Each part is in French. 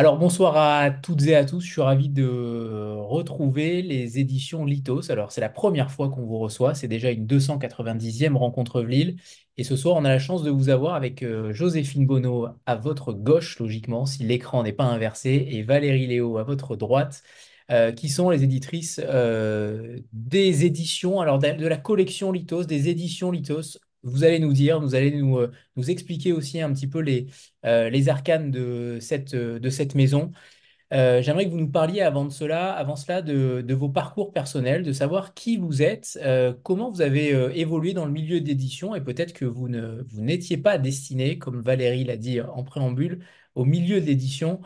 Alors bonsoir à toutes et à tous, je suis ravi de retrouver les éditions Litos. Alors c'est la première fois qu'on vous reçoit, c'est déjà une 290e rencontre Lille. Et ce soir, on a la chance de vous avoir avec euh, Joséphine Bonneau à votre gauche, logiquement, si l'écran n'est pas inversé, et Valérie Léo à votre droite, euh, qui sont les éditrices euh, des éditions, alors de de la collection Litos, des éditions Litos. Vous allez nous dire, vous allez nous, euh, expliquer aussi un petit peu les, euh, arcanes de cette, euh, maison. J'aimerais que vous nous parliez avant de cela, avant cela de, vos parcours personnels, de savoir qui vous êtes, comment vous avez évolué dans le milieu d'édition et peut-être que vous ne, vous n'étiez pas destiné, comme Valérie l'a dit en préambule, au milieu de l'édition.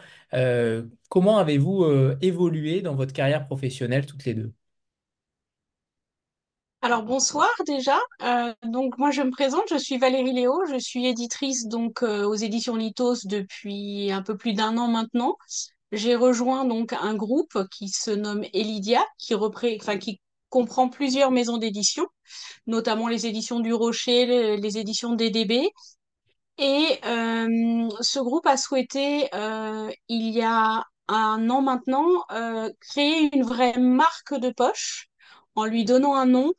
Comment avez-vous évolué dans votre carrière professionnelle toutes les deux? Alors bonsoir déjà. Euh, donc moi je me présente, je suis Valérie Léo, je suis éditrice donc euh, aux éditions Litos depuis un peu plus d'un an maintenant. J'ai rejoint donc un groupe qui se nomme Elidia, qui comprend plusieurs maisons d'édition, notamment les éditions du Rocher, les, éditions DDB. Et euh, ce groupe a souhaité, il y a un an maintenant, créer une vraie marque de poche en lui donnant un nom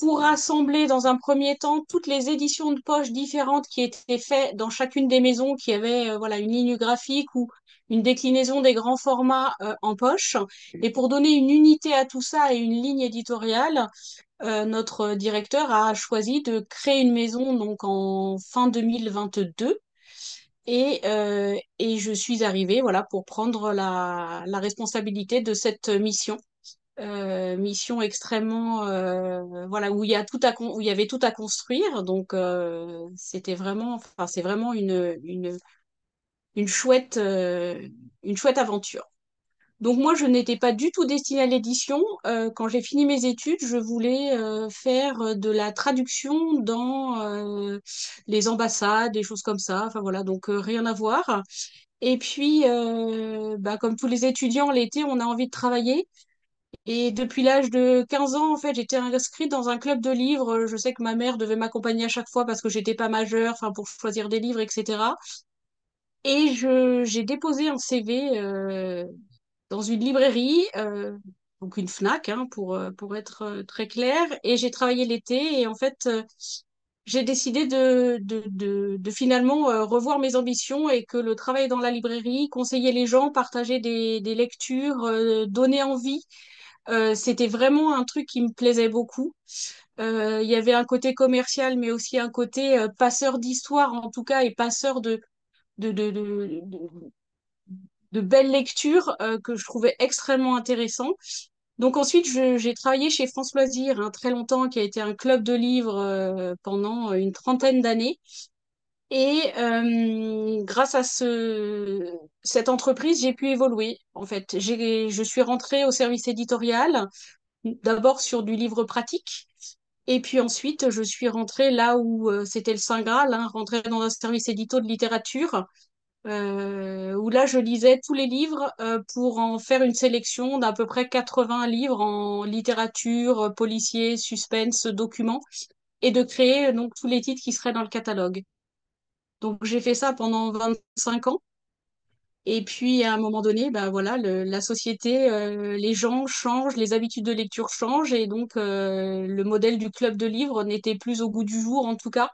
pour rassembler dans un premier temps toutes les éditions de poche différentes qui étaient faites dans chacune des maisons qui avaient euh, voilà une ligne graphique ou une déclinaison des grands formats euh, en poche. Et pour donner une unité à tout ça et une ligne éditoriale, euh, notre directeur a choisi de créer une maison donc en fin 2022. Et, euh, et je suis arrivée voilà, pour prendre la, la responsabilité de cette mission euh, mission extrêmement euh, voilà où il y a tout à où il y avait tout à construire donc euh, c'était vraiment enfin c'est vraiment une une une chouette euh, une chouette aventure. Donc moi je n'étais pas du tout destinée à l'édition. Euh, quand j'ai fini mes études, je voulais euh, faire de la traduction dans les ambassades, des choses comme ça. Enfin voilà, donc rien à voir. Et puis, bah, comme tous les étudiants, l'été, on a envie de travailler. Et depuis l'âge de 15 ans, en fait, j'étais inscrite dans un club de livres. Je sais que ma mère devait m'accompagner à chaque fois parce que j'étais pas majeure, enfin, pour choisir des livres, etc. Et j'ai déposé un CV euh, dans une librairie, euh, donc une Fnac, hein, pour, euh, pour être très clair. Et j'ai travaillé l'été et en fait, j'ai décidé de, de, de, finalement revoir mes ambitions et que le travail dans la librairie, conseiller les gens, partager des, des lectures, donner envie euh, c'était vraiment un truc qui me plaisait beaucoup. Euh, il y avait un côté commercial, mais aussi un côté euh, passeur d'histoire, en tout cas, et passeur de, de, de, de, de- belles lectures euh, que je trouvais extrêmement intéressant. Donc ensuite, j'ai travaillé chez France Loisirs hein, très longtemps, qui a été un club de livres euh, pendant une trentaine d'années. Et euh, grâce à ce, cette entreprise, j'ai pu évoluer. En fait, je suis rentrée au service éditorial d'abord sur du livre pratique. Et puis ensuite, je suis rentrée là où c'était le Saint Graal, hein, rentrée dans un service édito de littérature, euh, où là, je lisais tous les livres pour en faire une sélection d'à peu près 80 livres en littérature, policier, suspense, documents, et de créer donc tous les titres qui seraient dans le catalogue. Donc j'ai fait ça pendant 25 ans. Et puis, à un moment donné, ben voilà, la société, euh, les gens changent, les habitudes de lecture changent, et donc euh, le modèle du club de livres n'était plus au goût du jour, en tout cas.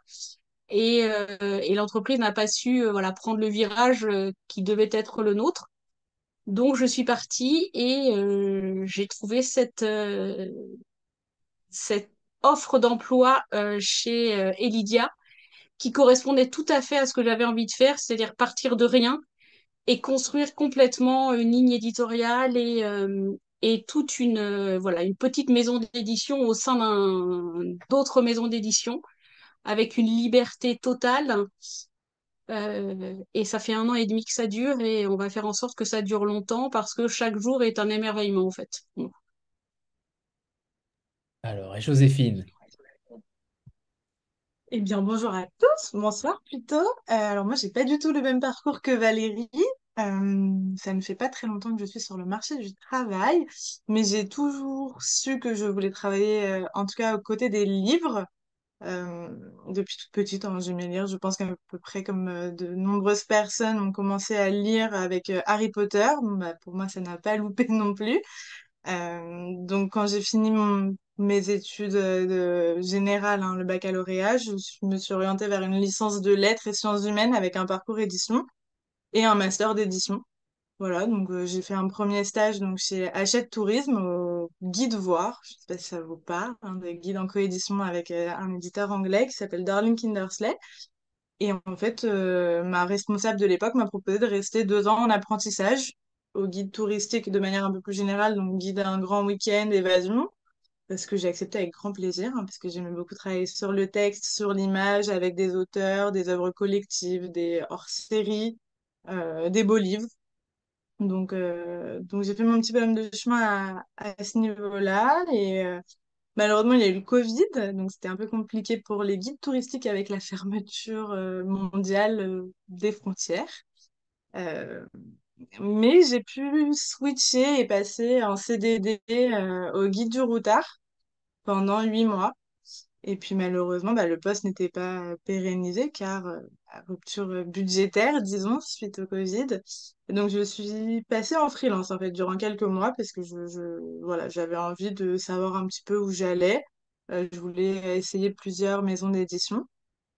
Et, euh, l'entreprise n'a pas su voilà, prendre le virage qui devait être le nôtre. Donc, je suis partie et j'ai trouvé cette, cette offre d'emploi chez Elidia qui correspondait tout à fait à ce que j'avais envie de faire, c'est-à-dire partir de rien et construire complètement une ligne éditoriale et, euh, toute une, euh, voilà, une petite maison d'édition au sein d'autres maisons d'édition avec une liberté totale. Euh, et ça fait un an et demi que ça dure et on va faire en sorte que ça dure longtemps parce que chaque jour est un émerveillement en fait. Alors, et Joséphine? Eh bien, bonjour à tous, bonsoir plutôt. Euh, alors moi, j'ai pas du tout le même parcours que Valérie. Euh, ça ne fait pas très longtemps que je suis sur le marché du travail, mais j'ai toujours su que je voulais travailler, euh, en tout cas aux côtés des livres. depuis toute petite, hein, j'aimais lire. Je pense qu'à peu près comme de nombreuses personnes ont commencé à lire avec Harry Potter. Bah, pour moi, ça n'a pas loupé non plus. donc, quand j'ai fini mes études de, générales, hein, le baccalauréat, je, me suis orientée vers une licence de lettres et sciences humaines avec un parcours édition et un master d'édition. Voilà, donc j'ai fait un premier stage donc chez Hachette Tourisme au Guide Voir, je sais pas si ça vous parle, un des guides en coédition avec un éditeur anglais qui s'appelle Darling Kindersley. Et en fait, ma responsable de l'époque m'a proposé de rester deux ans en apprentissage au guide touristique de manière un peu plus générale, donc guide un grand week-end, évasion, parce que j'ai accepté avec grand plaisir, hein, parce que j'aimais beaucoup travailler sur le texte, sur l'image, avec des auteurs, des œuvres collectives, des hors-séries, des beaux livres. Donc, euh, donc j'ai fait mon petit bonhomme de chemin à, à ce niveau-là. Et euh, malheureusement, il y a eu le Covid, donc c'était un peu compliqué pour les guides touristiques avec la fermeture euh, mondiale des frontières. Mais j'ai pu switcher et passer en CDD au guide du routard pendant huit mois. Et puis malheureusement, bah, le poste n'était pas pérennisé car euh, rupture budgétaire, disons, suite au Covid. donc je suis passée en freelance en fait durant quelques mois parce que je, voilà, j'avais envie de savoir un petit peu où j'allais. Euh, je voulais essayer plusieurs maisons d'édition.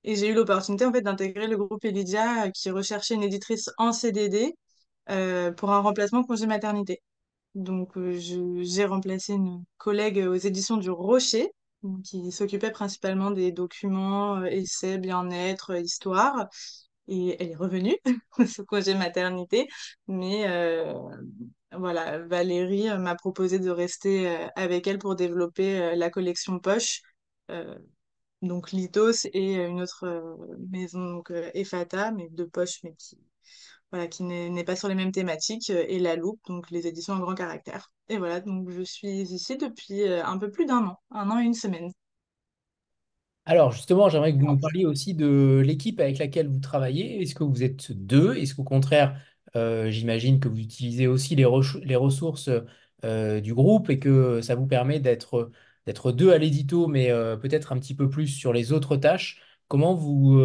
Et j'ai eu l'opportunité en fait d'intégrer le groupe Elidia qui recherchait une éditrice en CDD euh, pour un remplacement congé maternité. Donc euh, j'ai remplacé une collègue aux éditions du Rocher qui s'occupait principalement des documents, euh, essais, bien-être, histoire. Et elle est revenue ce congé maternité. Mais voilà, Valérie m'a proposé de rester avec elle pour développer la collection Poche. donc Lithos et une autre maison, donc Efata, mais de poche, mais qui, voilà, qui n'est pas sur les mêmes thématiques, et La Loupe, donc les éditions en grand caractère. Et voilà, donc je suis ici depuis un peu plus d'un an, un an et une semaine. Alors justement, j'aimerais que vous nous parliez aussi de l'équipe avec laquelle vous travaillez. Est-ce que vous êtes deux? Est-ce qu'au contraire, euh, j'imagine que vous utilisez aussi les, ressources euh, du groupe et que ça vous permet d'être d'être deux à l'édito, mais euh, peut-être un petit peu plus sur les autres tâches? Comment vous,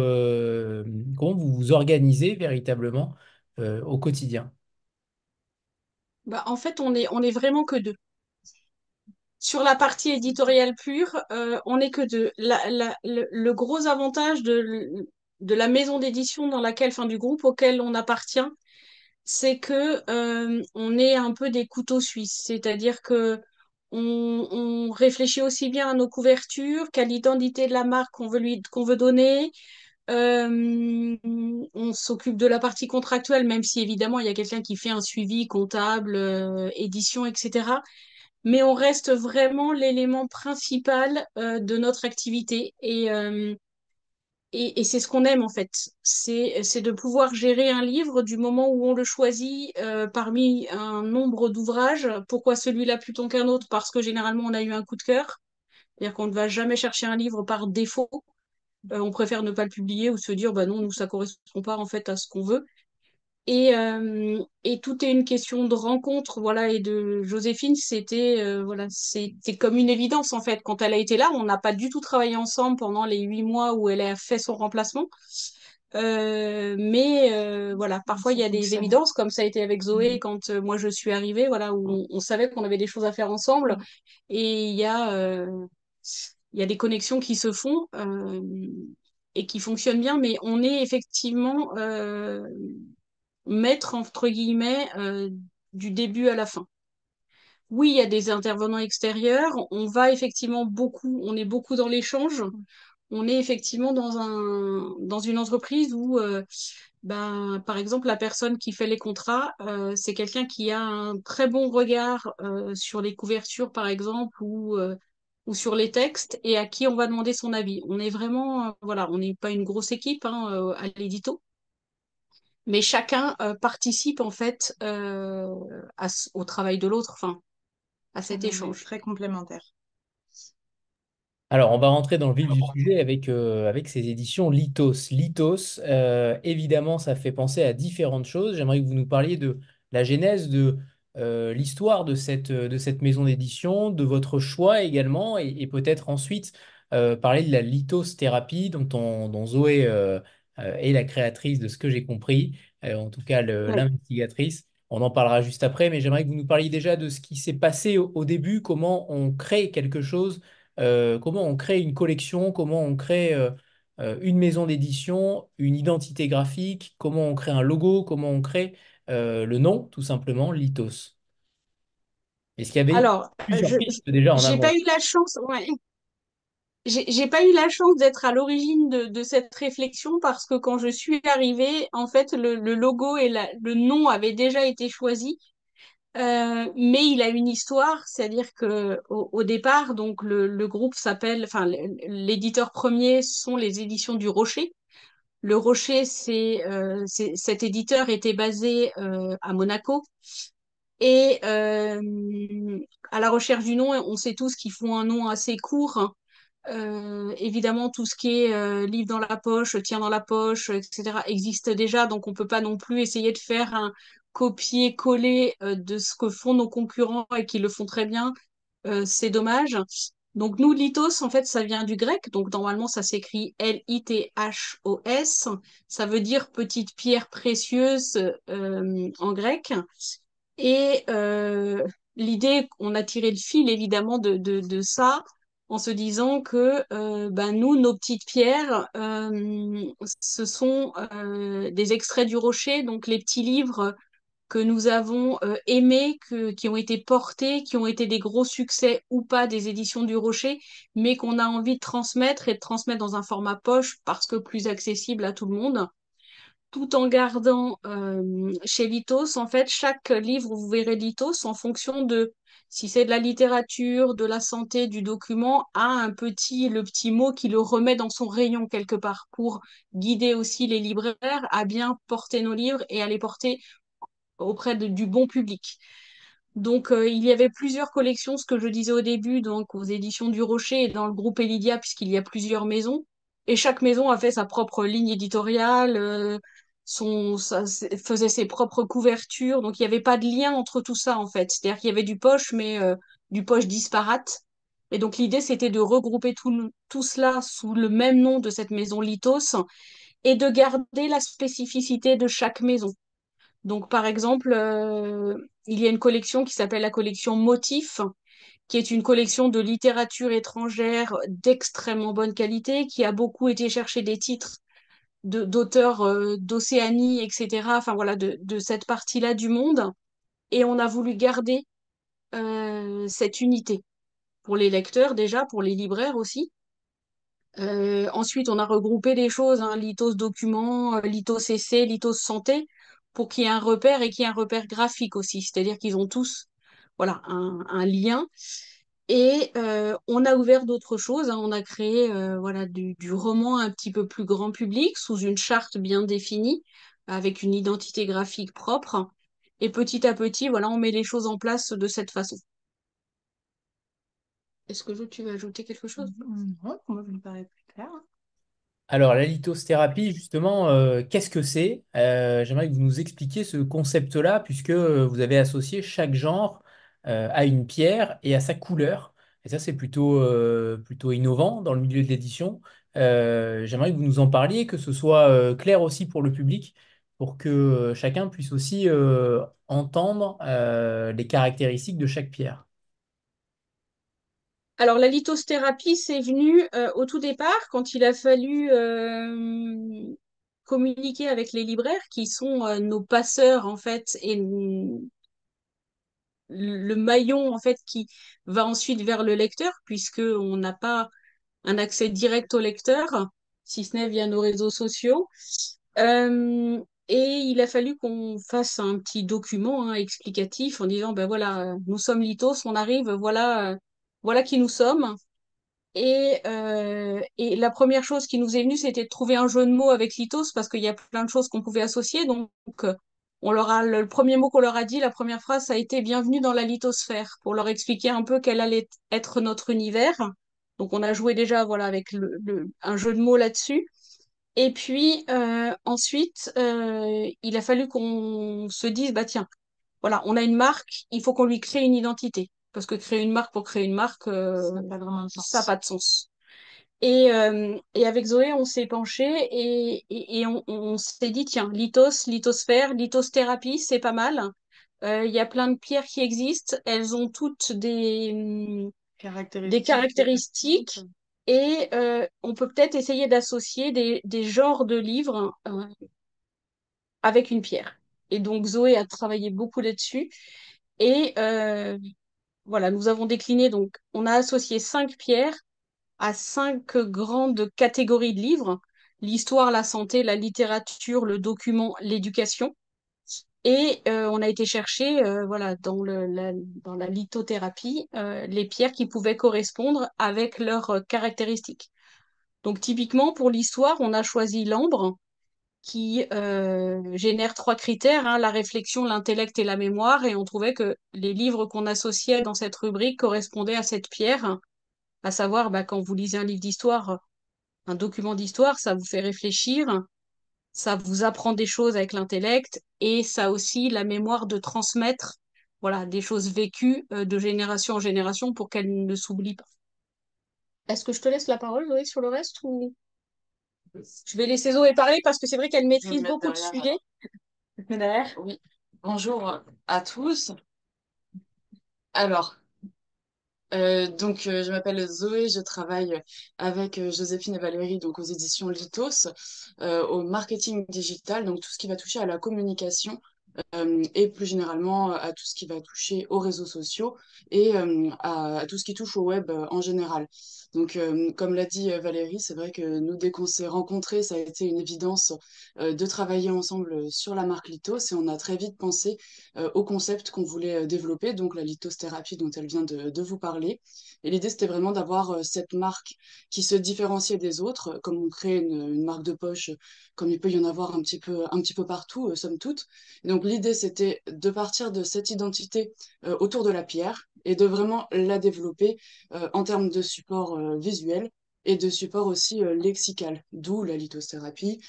comment vous vous organisez véritablement au quotidien? Bah, en fait, on est, on est vraiment que deux. Sur la partie éditoriale pure, euh, on n'est que deux. le, gros avantage de, la maison d'édition dans laquelle, enfin du groupe auquel on appartient, c'est que euh, on est un peu des couteaux suisses, c'est-à-dire que on, réfléchit aussi bien à nos couvertures qu'à l'identité de la marque qu'on veut donner. Euh, on s'occupe de la partie contractuelle, même si évidemment il y a quelqu'un qui fait un suivi comptable, édition, etc mais on reste vraiment l'élément principal euh, de notre activité. Et, euh, et, et c'est ce qu'on aime en fait. C'est, c'est de pouvoir gérer un livre du moment où on le choisit euh, parmi un nombre d'ouvrages. Pourquoi celui-là plutôt qu'un autre? Parce que généralement on a eu un coup de cœur. C'est-à-dire qu'on ne va jamais chercher un livre par défaut. On préfère ne pas le publier ou se dire bah non, nous ça correspond pas en fait à ce qu'on veut. Et, euh, et tout est une question de rencontre, voilà, et de Joséphine, c'était euh, voilà, c'était comme une évidence en fait. Quand elle a été là, on n'a pas du tout travaillé ensemble pendant les huit mois où elle a fait son remplacement. Euh, mais voilà, parfois il y a des évidences, comme ça a été avec Zoé quand moi je suis arrivée, voilà, où on, savait qu'on avait des choses à faire ensemble. Et il y a il y a des connexions qui se font et qui fonctionnent bien, mais on est effectivement mettre entre guillemets euh, du début à la fin. Oui, il y a des intervenants extérieurs. On va effectivement beaucoup, on est beaucoup dans l'échange. On est effectivement dans un dans une entreprise où euh, ben, par exemple, la personne qui fait les contrats, euh, c'est quelqu'un qui a un très bon regard sur les couvertures, par exemple, ou, ou sur les textes, et à qui on va demander son avis. On est vraiment, voilà, on n'est pas une grosse équipe hein, à l'édito, mais chacun euh, participe en fait euh, au travail de l'autre, enfin, à cet échange. Très complémentaire. Alors, on va rentrer dans le vif du sujet avec, euh, avec ces éditions Lithos. Lithos, évidemment, ça fait penser à différentes choses. J'aimerais que vous nous parliez de la genèse de l'histoire de cette, de cette maison d'édition, de votre choix également, et, et peut-être ensuite euh, parler de la lithosthérapie dont, on- dont Zoé euh, euh, est la créatrice de ce que j'ai compris, euh, en tout cas l'investigatrice. On en parlera juste après, mais j'aimerais que vous nous parliez déjà de ce qui s'est passé au, au début, comment on crée quelque chose, euh, comment on crée une collection, comment on crée euh, euh, une maison d'édition, une identité graphique, comment on crée un logo, comment on crée euh, le nom, tout simplement, Lithos. Est-ce qu'il y avait Alors, plusieurs pistes déjà en j'ai pas eu la chance, ouais, j'ai pas eu la chance d'être à l'origine de, de cette réflexion parce que quand je suis arrivée, en fait, le, le logo et la- le nom avaient déjà été choisis. Euh, mais il a une histoire, c'est-à-dire que au, au départ, donc le, le groupe s'appelle, enfin l'éditeur premier sont les éditions du Rocher. Le Rocher, c'est euh, cet éditeur était basé euh, à Monaco et euh, à la recherche du nom, on sait tous qu'ils font un nom assez court. Euh, évidemment, tout ce qui est euh, livre dans la poche, tient dans la poche, etc., existe déjà, donc on peut pas non plus essayer de faire un copier-coller euh, de ce que font nos concurrents et qui le font très bien. C'est dommage. Donc nous, lithos, en fait, ça vient du grec, donc normalement ça s'écrit L-I-T-H-O-S. Ça veut dire petite pierre précieuse euh, en grec. Et euh, l'idée, on a tiré le fil évidemment de, de, de ça en se disant que euh, ben, nous, nos petites pierres, euh, ce sont euh, des extraits du rocher, donc les petits livres que nous avons euh, aimés, qui ont été portés, qui ont été des gros succès ou pas des éditions du rocher, mais qu'on a envie de transmettre et de transmettre dans un format poche parce que plus accessible à tout le monde. Tout en gardant euh, chez Lithos, en fait, chaque livre, vous verrez Lithos en fonction de si c'est de la littérature, de la santé, du document, a un petit, le petit mot qui le remet dans son rayon quelque part pour guider aussi les libraires à bien porter nos livres et à les porter auprès du bon public. Donc, euh, il y avait plusieurs collections, ce que je disais au début, donc aux éditions du Rocher et dans le groupe Elidia, puisqu'il y a plusieurs maisons. Et chaque maison a fait sa propre ligne éditoriale, euh, faisait ses propres couvertures. Donc, il n'y avait pas de lien entre tout ça, en fait. C'est-à-dire qu'il y avait du poche, mais euh, du poche disparate. Et donc, l'idée, c'était de regrouper tout, tout cela sous le même nom de cette maison Lithos et de garder la spécificité de chaque maison. Donc, par exemple, euh, il y a une collection qui s'appelle la collection Motif, qui est une collection de littérature étrangère d'extrêmement bonne qualité, qui a beaucoup été chercher des titres de- d'auteurs euh, d'Océanie, etc., enfin voilà, de, de cette partie-là du monde. Et on a voulu garder euh, cette unité pour les lecteurs déjà, pour les libraires aussi. Ensuite, on a regroupé des choses, hein, Lithos documents, Lithos essai, Lithos santé, pour qu'il y ait un repère et qu'il y ait un repère graphique aussi. C'est-à-dire qu'ils ont tous voilà, un, lien. Et euh, on a ouvert d'autres choses. hein. On a créé euh, voilà, du, roman un petit peu plus grand public, sous une charte bien définie, avec une identité graphique propre. Et petit à petit, voilà, on met les choses en place de cette façon. Est-ce que tu veux ajouter quelque chose? Mm, pour moi, ça me paraît plus clair. hein. Alors, la lithosthérapie, justement, euh, qu'est-ce que c'est? Euh, j'aimerais que vous nous expliquiez ce concept-là, puisque euh, vous avez associé chaque genre à une pierre et à sa couleur. Et ça, c'est plutôt, plutôt innovant dans le milieu de l'édition. J'aimerais que vous nous en parliez, que ce soit clair aussi pour le public, pour que chacun puisse aussi entendre les caractéristiques de chaque pierre. Alors, la lithosthérapie, c'est venu euh, au tout départ quand il a fallu euh, communiquer avec les libraires qui sont euh, nos passeurs, en fait, et le maillon, en fait, qui va ensuite vers le lecteur, puisque on n'a pas un accès direct au lecteur, si ce n'est via nos réseaux sociaux. Et il a fallu qu'on fasse un petit document hein, explicatif en disant, ben voilà, nous sommes Lithos, on arrive, voilà, voilà qui nous sommes. Et, euh, et la première chose qui nous est venue, c'était de trouver un jeu de mots avec Lithos parce qu'il y a plein de choses qu'on pouvait associer. Donc, on leur a, le premier mot qu'on leur a dit, la première phrase, ça a été Bienvenue dans la lithosphère pour leur expliquer un peu quel allait être notre univers. Donc, on a joué déjà voilà, avec le, le- un jeu de mots là-dessus. Et puis, euh, ensuite, euh, il a fallu qu'on se dise, bah tiens, voilà, on a une marque, il faut qu'on lui crée une identité. Parce que créer une marque pour créer une marque, Ça euh, n'a pas vraiment de ça n'a sens. pas de sens. Et, euh, et avec Zoé, on s'est penché et, et, et on, on s'est dit, tiens, lithos, lithosphère, lithothérapie, c'est pas mal. Euh, Il y a plein de pierres qui existent. Elles ont toutes des, des caractéristiques. Et on peut peut-être essayer d'associer des, des genres de livres avec une pierre. Et donc Zoé a travaillé beaucoup là-dessus. Et euh, voilà, nous avons décliné, donc on a associé cinq pierres à cinq grandes catégories de livres. L'histoire, la santé, la littérature, le document, l'éducation. Et euh, on a été chercher, euh, voilà, dans, la, lithothérapie, euh, les pierres qui pouvaient correspondre avec leurs caractéristiques. Donc typiquement, pour l'histoire, on a choisi l'ambre, qui euh, génère trois critères, hein, la réflexion, l'intellect et la mémoire, et on trouvait que les livres qu'on associait dans cette rubrique correspondaient à cette pierre, à savoir, bah, quand vous lisez un livre d'histoire, un document d'histoire, ça vous fait réfléchir, ça vous apprend des choses avec l'intellect, et ça aussi la mémoire de transmettre voilà, des choses vécues euh, de génération en génération pour qu'elles ne s'oublient pas. Est-ce que je te laisse la parole, Zoé, sur le reste ou... Je vais laisser Zoé parler parce que c'est vrai qu'elle maîtrise beaucoup de sujets. Oui. Bonjour à tous. Alors, euh, donc euh, je m'appelle Zoé, je travaille avec euh, Joséphine et Valérie donc aux éditions Litos, euh, au marketing digital, donc tout ce qui va toucher à la communication euh, et plus généralement à tout ce qui va toucher aux réseaux sociaux et euh, à, tout ce qui touche au web euh, en général. Donc, euh, comme l'a dit euh, Valérie, c'est vrai que nous, dès qu'on s'est rencontrés, ça a été une évidence euh, de travailler ensemble sur la marque Litos et on a très vite pensé euh, au concept qu'on voulait euh, développer, donc la lithosthérapie dont elle vient de, vous parler. Et l'idée, c'était vraiment d'avoir euh, cette marque qui se différenciait des autres, comme on crée une, marque de poche, comme il peut y en avoir un petit peu, un petit peu partout, euh, somme toute. Donc, l'idée, c'était de partir de cette identité euh, autour de la pierre et de vraiment la développer euh, en termes de support euh, visuel et de support aussi lexical, d'où la lithosthérapie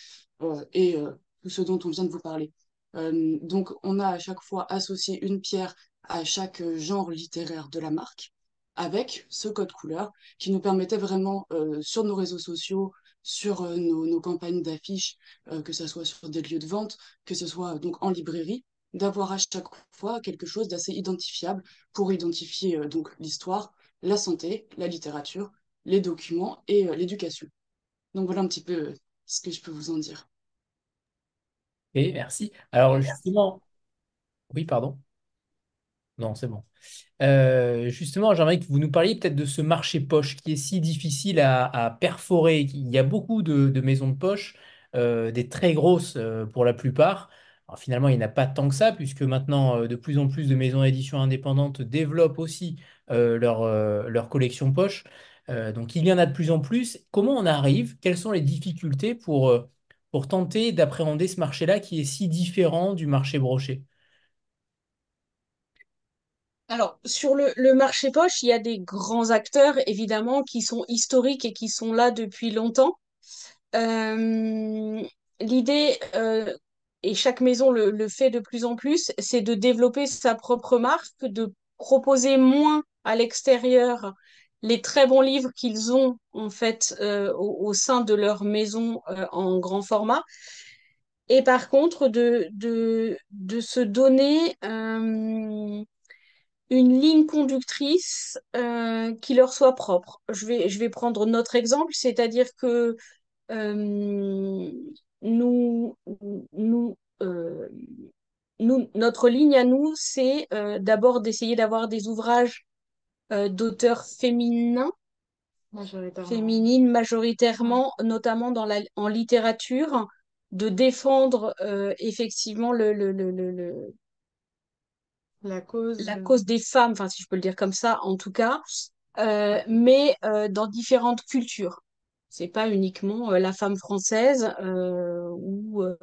euh, et tout ce dont on vient de vous parler. Donc, on a à chaque fois associé une pierre à chaque genre littéraire de la marque avec ce code couleur qui nous permettait vraiment sur nos réseaux sociaux, sur euh, nos, nos campagnes d'affiches, euh, que ce soit sur des lieux de vente, que ce soit donc en librairie, d'avoir à chaque fois quelque chose d'assez identifiable pour identifier euh, donc l'histoire, la santé, la littérature, les documents et euh, l'éducation. Donc voilà un petit peu ce que je peux vous en dire. Et merci. Alors justement, oui, pardon. Non, c'est bon. Euh, justement, j'aimerais que vous nous parliez peut-être de ce marché poche qui est si difficile à, perforer. Il y a beaucoup de, maisons de poche, euh, des très grosses euh, pour la plupart. Finalement, il n'y en a pas tant que ça, puisque maintenant, de plus en plus de maisons d'édition indépendantes développent aussi leur, collection poche. Donc, il y en a de plus en plus. Comment on arrive? Quelles sont les difficultés pour tenter d'appréhender ce marché-là qui est si différent du marché broché? Alors, sur le, le marché poche, il y a des grands acteurs, évidemment, qui sont historiques et qui sont là depuis longtemps. Euh, l'idée, euh, et chaque maison le, fait de plus en plus, c'est de développer sa propre marque, de proposer moins à l'extérieur les très bons livres qu'ils ont en fait euh, au, au sein de leur maison en grand format. Et par contre, de, de, de se donner une ligne conductrice euh, qui leur soit propre. Je vais, je vais prendre notre exemple, c'est-à-dire que euh, nous, nous, euh, nous, notre ligne à nous, c'est d'abord d'essayer d'avoir des ouvrages d'auteurs féminins, Majoritairement. féminines majoritairement, notamment dans la, en littérature, de défendre effectivement le, le, le, le, le- La cause. la cause des femmes, enfin si je peux le dire comme ça, en tout cas, euh, mais euh, dans différentes cultures. C'est pas uniquement euh, la femme française euh, où euh,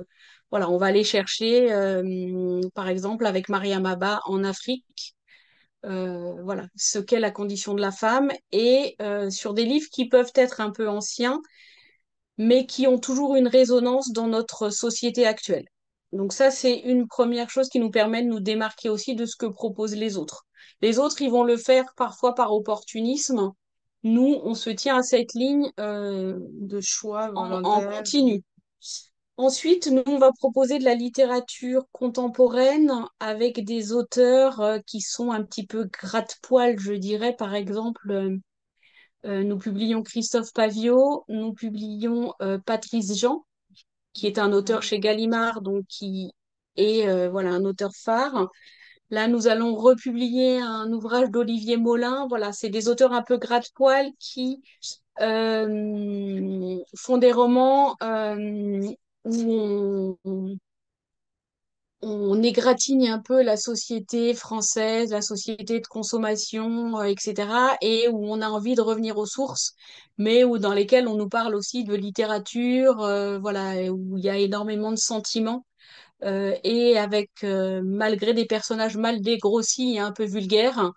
voilà, on va aller chercher, euh, par exemple, avec Mariam Abba en Afrique, euh, voilà, ce qu'est la condition de la femme et euh, sur des livres qui peuvent être un peu anciens, mais qui ont toujours une résonance dans notre société actuelle. Donc ça, c'est une première chose qui nous permet de nous démarquer aussi de ce que proposent les autres. Les autres, ils vont le faire parfois par opportunisme Nous, on se tient à cette ligne euh, De choix en, continu. Ensuite, nous, on va proposer de la littérature contemporaine avec des auteurs euh, qui sont un petit peu gratte-poil, je dirais. Par exemple, euh, nous publions Christophe Paviot, nous publions euh, Patrice Jean, qui est un auteur chez Gallimard, donc qui est euh, voilà un auteur phare. Là, nous allons republier un ouvrage d'Olivier Molin. Voilà, c'est des auteurs un peu gratte-poil qui euh, font des romans euh, où on, on égratigne un peu la société française, la société de consommation, euh, etc., et où on a envie de revenir aux sources, mais où dans lesquelles on nous parle aussi de littérature, euh, voilà, où il y a énormément de sentiments, euh, et avec, euh, malgré des personnages mal dégrossis et un peu vulgaires,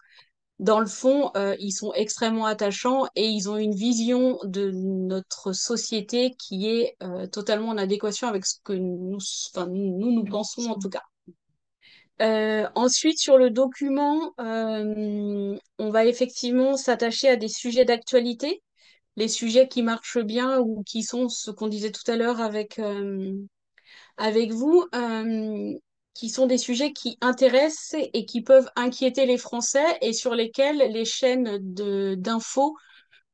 dans le fond, euh, ils sont extrêmement attachants et ils ont une vision de notre société qui est euh, totalement en adéquation avec ce que nous, enfin, nous, nous pensons en tout cas. Euh, ensuite, sur le document, euh, on va effectivement s'attacher à des sujets d'actualité, les sujets qui marchent bien ou qui sont ce qu'on disait tout à l'heure avec, avec vous, qui sont des sujets qui intéressent et qui peuvent inquiéter les Français et sur lesquels les chaînes d'infos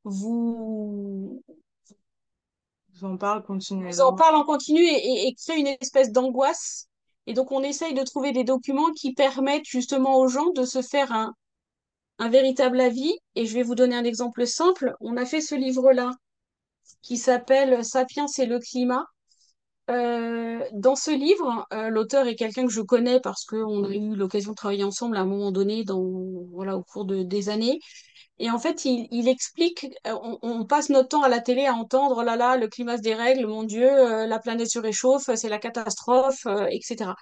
vous, Vous en parlent vous en continuellement. parlent en continu et, et, et créent une espèce d'angoisse. Et donc, on essaye de trouver des documents qui permettent justement aux gens de se faire un, un véritable avis. Et je vais vous donner un exemple simple. On a fait ce livre-là qui s'appelle Sapiens et le climat. Euh, dans ce livre, euh, l'auteur est quelqu'un que je connais parce qu'on a eu l'occasion de travailler ensemble à un moment donné dans, voilà, au cours de, des années. Et en fait, il, il explique, euh, on, on passe notre temps à la télé à entendre, oh là là, le climat se dérègle, mon Dieu, euh, la planète se réchauffe, c'est la catastrophe, etc.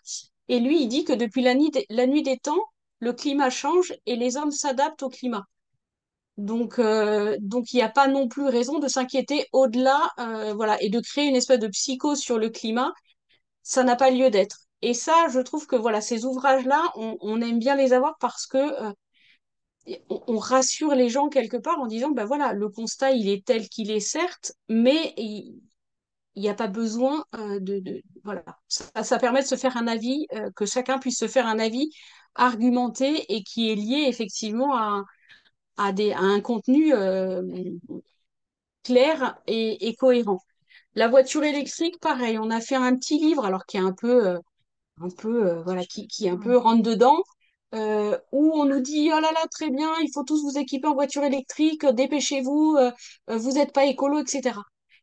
Et lui, il dit que depuis la nuit, des, la nuit des temps, le climat change et les hommes s'adaptent au climat. Donc, euh, donc il n'y a pas non plus raison de s'inquiéter au-delà, euh, voilà, et de créer une espèce de psychose sur le climat. Ça n'a pas lieu d'être. Et ça, je trouve que voilà, ces ouvrages-là, on, on aime bien les avoir parce que euh, on, rassure les gens quelque part en disant, ben voilà, le constat, il est tel qu'il est, certes, mais il n'y a pas besoin de, voilà. Ça, ça permet de se faire un avis, que chacun puisse se faire un avis argumenté et qui est lié effectivement à, à, des, à un contenu euh, clair et, et cohérent. La voiture électrique, pareil, on a fait un petit livre, alors qui est un peu, euh, un peu, euh, voilà, qui, qui est un peu rentre dedans, euh, où on nous dit, oh là là, très bien, il faut tous vous équiper en voiture électrique, dépêchez-vous, euh, vous n'êtes pas écolo, etc.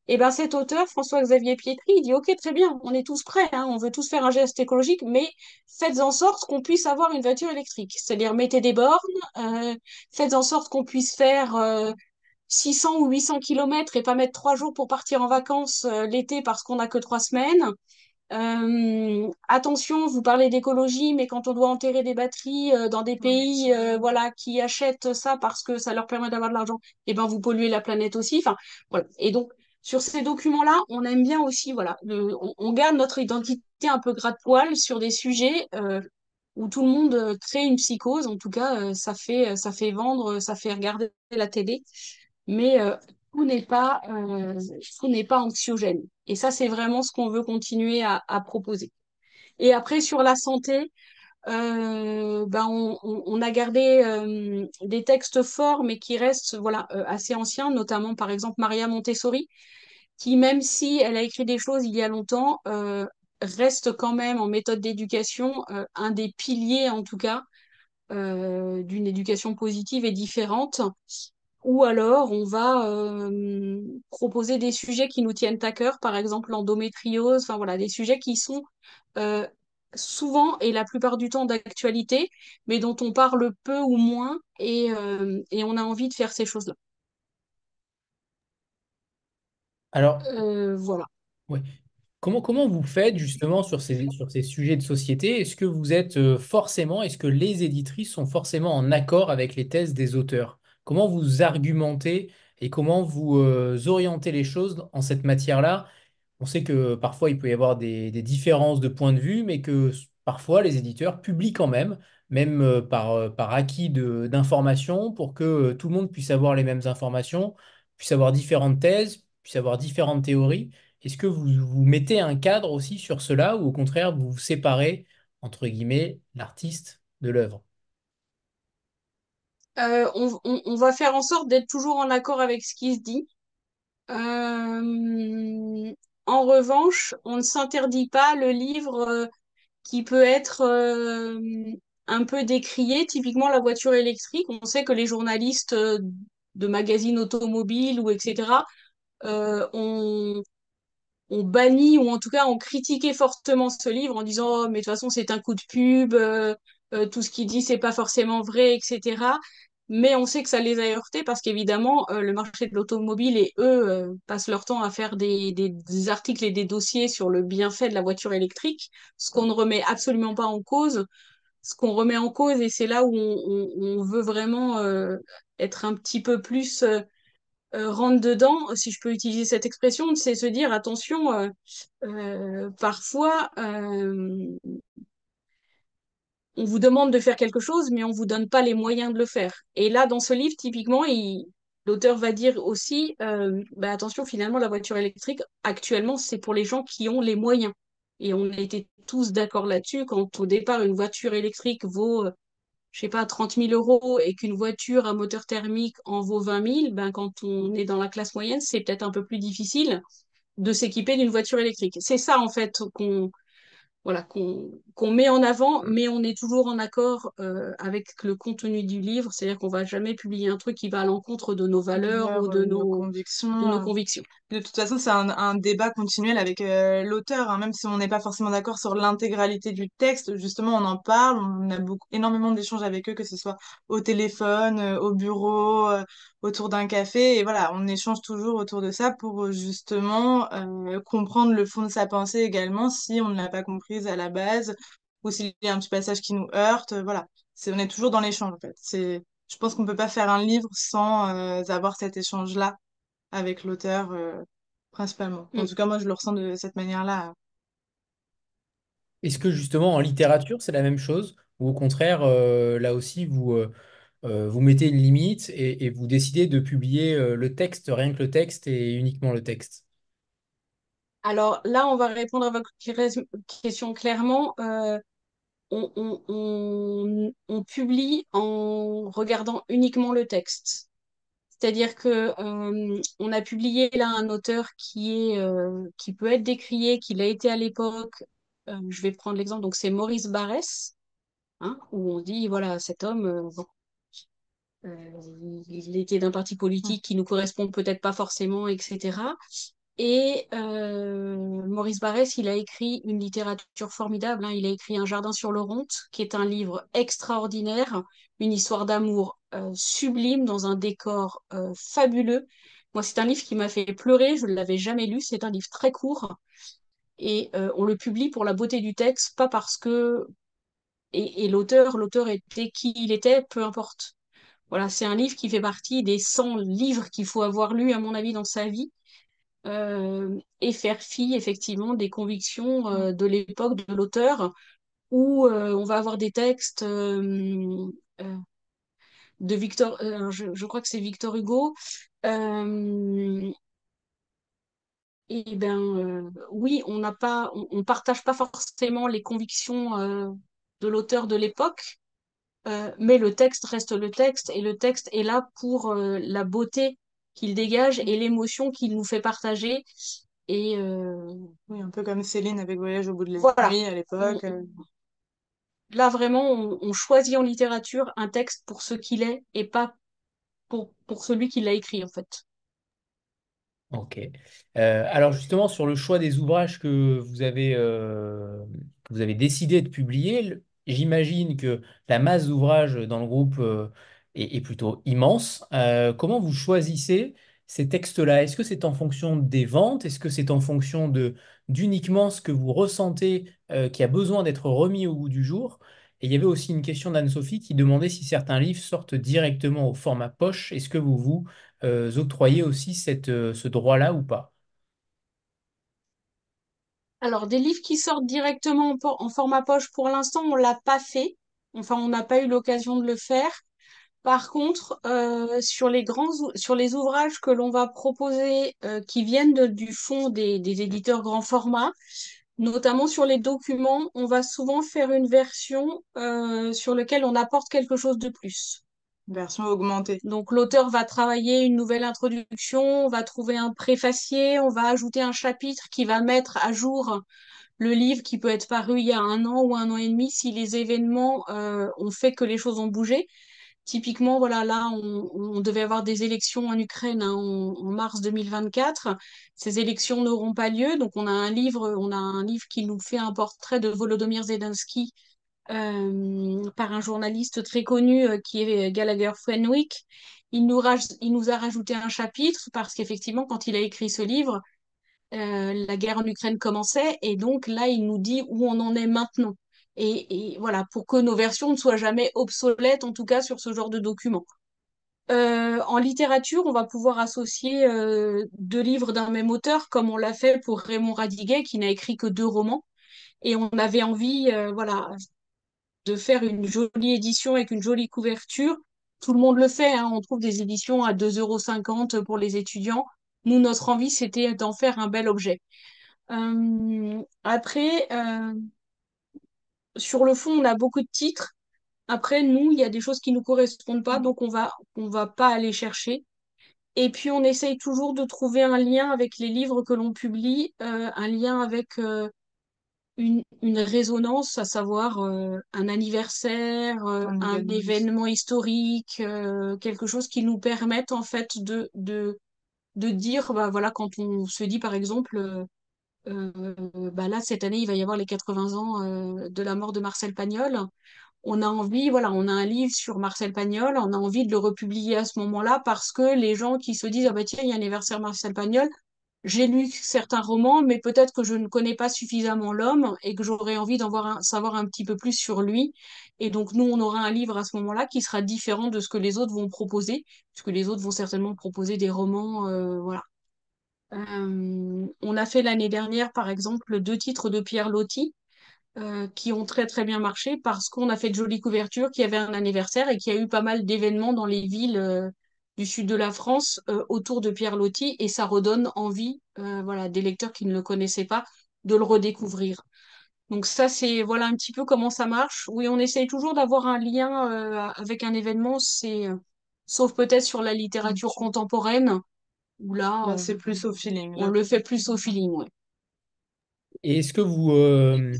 Et ben cet auteur, François-Xavier Pietri, il dit, ok, très bien, on est tous prêts, hein, on veut tous faire un geste écologique, mais faites en sorte qu'on puisse avoir une voiture électrique. C'est-à-dire, mettez des bornes, euh, faites en sorte qu'on puisse faire euh, 600 ou 800 kilomètres et pas mettre trois jours pour partir en vacances euh, l'été parce qu'on n'a que trois semaines. Euh, attention, vous parlez d'écologie, mais quand on doit enterrer des batteries euh, dans des pays euh, voilà, qui achètent ça parce que ça leur permet d'avoir de l'argent, eh ben, vous polluez la planète aussi. Enfin, voilà. Et donc, sur ces documents-là, on aime bien aussi, voilà, on, garde notre identité un peu gratte-poil sur des sujets euh, où tout le monde euh, crée une psychose. En tout cas, euh, ça fait, ça fait vendre, ça fait regarder la télé mais tout n'est pas, tout pas anxiogène. Et ça, c'est vraiment ce qu'on veut continuer à proposer. Et après, sur la santé, euh, ben on, a gardé euh, des textes forts, mais qui restent voilà, euh, assez anciens, notamment par exemple Maria Montessori, qui, même si elle a écrit des choses il y a longtemps, reste quand même en méthode d'éducation un des piliers, en tout cas, d'une éducation positive et différente. Ou alors, on va proposer des sujets qui nous tiennent à cœur, par exemple l'endométriose, enfin voilà, des sujets qui sont souvent et la plupart du temps d'actualité, mais dont on parle peu ou moins, et, euh, et on a envie de faire ces choses-là. Alors, Euh, voilà. ouais. Comment, comment vous faites justement sur ces, sur ces sujets de société? Est-ce que vous êtes euh, forcément, est-ce que les éditrices sont forcément en accord avec les thèses des auteurs? Comment vous argumentez et comment vous euh, orientez les choses en cette matière-là? On sait que parfois il peut y avoir des, différences de point de vue, mais que parfois les éditeurs publient quand même, même euh, par, euh, par acquis d'informations, pour que euh, tout le monde puisse avoir les mêmes informations, puisse avoir différentes thèses, puisse avoir différentes théories. Est-ce que vous, mettez un cadre aussi sur cela, ou au contraire, vous séparez, entre guillemets, l'artiste de l'œuvre? On, va faire en sorte d'être toujours en accord avec ce qui se dit. En revanche, on ne s'interdit pas le livre euh, qui peut être euh, un peu décrié, typiquement la voiture électrique. On sait que les journalistes euh, de magazines automobiles ou etc. ont, banni ou en tout cas ont critiqué fortement ce livre en disant oh, mais de toute façon c'est un coup de pub, tout ce qu'il dit c'est pas forcément vrai, etc. Mais on sait que ça les a heurtés parce qu'évidemment, euh, le marché de l'automobile et eux euh, passent leur temps à faire des, articles et des dossiers sur le bienfait de la voiture électrique, ce qu'on ne remet absolument pas en cause. Ce qu'on remet en cause, et c'est là où on, veut vraiment euh, être un petit peu plus rentre dedans, si je peux utiliser cette expression, c'est se dire attention, parfois on vous demande de faire quelque chose, mais on vous donne pas les moyens de le faire. Et là, dans ce livre, typiquement, l'auteur va dire aussi, euh, bah, attention, finalement, la voiture électrique, actuellement, c'est pour les gens qui ont les moyens. Et on était tous d'accord là-dessus quand au départ, une voiture électrique vaut, euh, je sais pas, 30 000 euros et qu'une voiture à moteur thermique en vaut 20 000, ben, quand on est dans la classe moyenne, c'est peut-être un peu plus difficile de s'équiper d'une voiture électrique. C'est ça, en fait, qu'on voilà, qu'on met en avant, mais on est toujours en accord euh, avec le contenu du livre, c'est-à-dire qu'on va jamais publier un truc qui va à l'encontre de nos valeurs ou de euh, nos de nos convictions. De toute façon, c'est un, un débat continuel avec euh, l'auteur, hein, même si on n'est pas forcément d'accord sur l'intégralité du texte. Justement, on en parle, on a beaucoup, énormément d'échanges avec eux, que ce soit au téléphone, euh, au bureau, euh, autour d'un café. Et voilà, on échange toujours autour de ça pour euh, justement euh, comprendre le fond de sa pensée également, si on ne l'a pas à la base, ou s'il y a un petit passage qui nous heurte. euh, voilà, c'est, on est toujours dans l'échange, en fait. C'est, je pense qu'on peut pas faire un livre sans euh, avoir cet échange-là avec l'auteur euh, principalement. En Mm. tout cas, moi, je le ressens de cette manière-là. Est-ce que justement en littérature, c'est la même chose, ou au contraire, euh, là aussi, vous, vous mettez une limite et, et vous décidez de publier euh, le texte, rien que le texte et uniquement le texte? Alors là, on va répondre à votre question clairement. Euh, on, publie en regardant uniquement le texte. C'est-à-dire que euh, on a publié là un auteur qui est euh, qui peut être décrié, qu'il a été à l'époque. Euh, je vais prendre l'exemple. Donc c'est Maurice Barrès, hein, où on dit voilà cet homme, il était d'un parti politique qui nous correspond peut-être pas forcément, etc. Et euh, Maurice Barrès, il a écrit une littérature formidable. hein. Il a écrit Un jardin sur l'Oronte, qui est un livre extraordinaire, une histoire d'amour euh, sublime dans un décor euh, fabuleux. Moi, c'est un livre qui m'a fait pleurer. Je ne l'avais jamais lu. C'est un livre très court et on le publie pour la beauté du texte, pas parce que et, et l'auteur, l'auteur était qui il était, peu importe. Voilà, c'est un livre qui fait partie des 100 livres qu'il faut avoir lus, à mon avis, dans sa vie euh, et faire fi effectivement des convictions euh, de l'époque de l'auteur, où euh, on va avoir des textes de Victor, je, crois que c'est Victor Hugo. Et ben oui, on n'a pas, on, on partage pas forcément les convictions de l'auteur de l'époque, mais le texte reste le texte et le texte est là pour la beauté qu'il dégage et l'émotion qu'il nous fait partager. Et euh, Oui, un peu comme Céline avec Voyage au bout de la voilà, nuit à l'époque. euh. là vraiment, on, on choisit en littérature un texte pour ce qu'il est et pas pour, pour celui qui l'a écrit en fait. Ok. Euh, alors justement, sur le choix des ouvrages que vous avez, euh, que vous avez décidé de publier, j'imagine que la masse d'ouvrages dans le groupe euh, est, plutôt immense. Euh, comment vous choisissez ces textes-là? Est-ce que c'est en fonction des ventes? Est-ce que c'est en fonction de d'uniquement ce que vous ressentez euh, qui a besoin d'être remis au goût du jour? Et il y avait aussi une question d'Anne-Sophie qui demandait si certains livres sortent directement au format poche. Est-ce que vous vous euh, octroyer aussi ce droit-là ou pas? Alors, des livres qui sortent directement en, format poche, pour l'instant, on l'a pas fait. Enfin, on n'a pas eu l'occasion de le faire. Par contre, euh, sur les grands, sur les ouvrages que l'on va proposer euh, qui viennent de- du fond des, des éditeurs grand format, notamment sur les documents, on va souvent faire une version euh, sur laquelle on apporte quelque chose de plus. Version augmentée. Donc l'auteur va travailler une nouvelle introduction, on va trouver un préfacier, on va ajouter un chapitre qui va mettre à jour le livre qui peut être paru il y a un an ou un an et demi si les événements euh, ont fait que les choses ont bougé. Typiquement, voilà, là, on, devait avoir des élections en Ukraine hein, en, mars 2024. Ces élections n'auront pas lieu, donc on a un livre, on a un livre qui nous fait un portrait de Volodymyr Zelensky euh, par un journaliste très connu euh, qui est Gallagher Fenwick. Il nous, a rajouté un chapitre parce qu'effectivement, quand il a écrit ce livre, euh, la guerre en Ukraine commençait et donc là, il nous dit où on en est maintenant. Et, voilà, pour que nos versions ne soient jamais obsolètes, en tout cas sur ce genre de document. Euh, en littérature, on va pouvoir associer euh, deux livres d'un même auteur, comme on l'a fait pour Raymond Radiguet, qui n'a écrit que deux romans. Et on avait envie, euh, voilà, de faire une jolie édition avec une jolie couverture. Tout le monde le fait, hein. On trouve des éditions à 2,50 euros pour les étudiants. Nous, notre envie, c'était d'en faire un bel objet. Après, sur le fond, on a beaucoup de titres. Après, nous, il y a des choses qui nous correspondent pas, donc on va, on va pas aller chercher. Et puis, on essaye toujours de trouver un lien avec les livres que l'on publie, euh, un lien avec euh, une, une résonance, à savoir euh, un anniversaire, Un un événement. historique, quelque chose qui nous permette en fait de, de, de dire, bah voilà, quand on se dit par exemple, bah là, cette année, il va y avoir les 80 ans euh, de la mort de Marcel Pagnol. On a envie, voilà, on a un livre sur Marcel Pagnol, on a envie de le republier à ce moment-là parce que les gens qui se disent, ah bah tiens, il y a l'anniversaire Marcel Pagnol, j'ai lu certains romans, mais peut-être que je ne connais pas suffisamment l'homme et que j'aurais envie d'en un- savoir un petit peu plus sur lui. Et donc, nous, on aura un livre à ce moment-là qui sera différent de ce que les autres vont proposer, puisque les autres vont certainement proposer des romans, euh, voilà. Euh, on a fait l'année dernière, par exemple, deux titres de Pierre Loti, euh, qui ont très très bien marché parce qu'on a fait de jolies couvertures, qui avait un anniversaire et qui a eu pas mal d'événements dans les villes euh, du sud de la France euh, autour de Pierre Loti et ça redonne envie, euh, voilà, des lecteurs qui ne le connaissaient pas, de le redécouvrir. Donc ça, c'est voilà un petit peu comment ça marche. Oui, on essaye toujours d'avoir un lien euh, avec un événement, c'est sauf peut-être sur la littérature contemporaine où là, Là, c'est plus au feeling. on le fait plus au feeling, ouais. Et est-ce que vous, euh,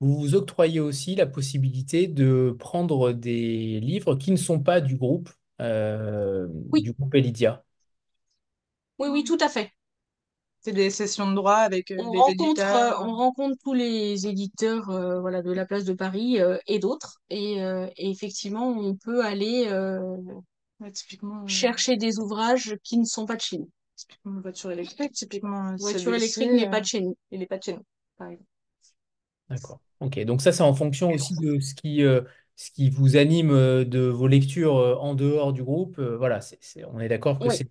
vous vous octroyez aussi la possibilité de prendre des livres qui ne sont pas du groupe, euh, Oui, du groupe Elidia? oui, oui, tout à fait. C'est des sessions de droit avec euh, On les rencontre, euh, éditeurs. on rencontre tous les éditeurs euh, voilà, de la place de Paris euh, et d'autres. Et, euh, et effectivement, on peut aller euh, Ouais, typiquement, euh, chercher des ouvrages qui ne sont pas de chez nous. typiquement une voiture électrique, typiquement euh, Voiture électrique n'est euh, pas de chez nous. il n'est pas de chez nous, par exemple. D'accord. Ok, donc ça, c'est en fonction aussi de ce qui, euh, ce qui vous anime euh, de vos lectures euh, en dehors du groupe. Euh, voilà, on est d'accord que Oui, c'est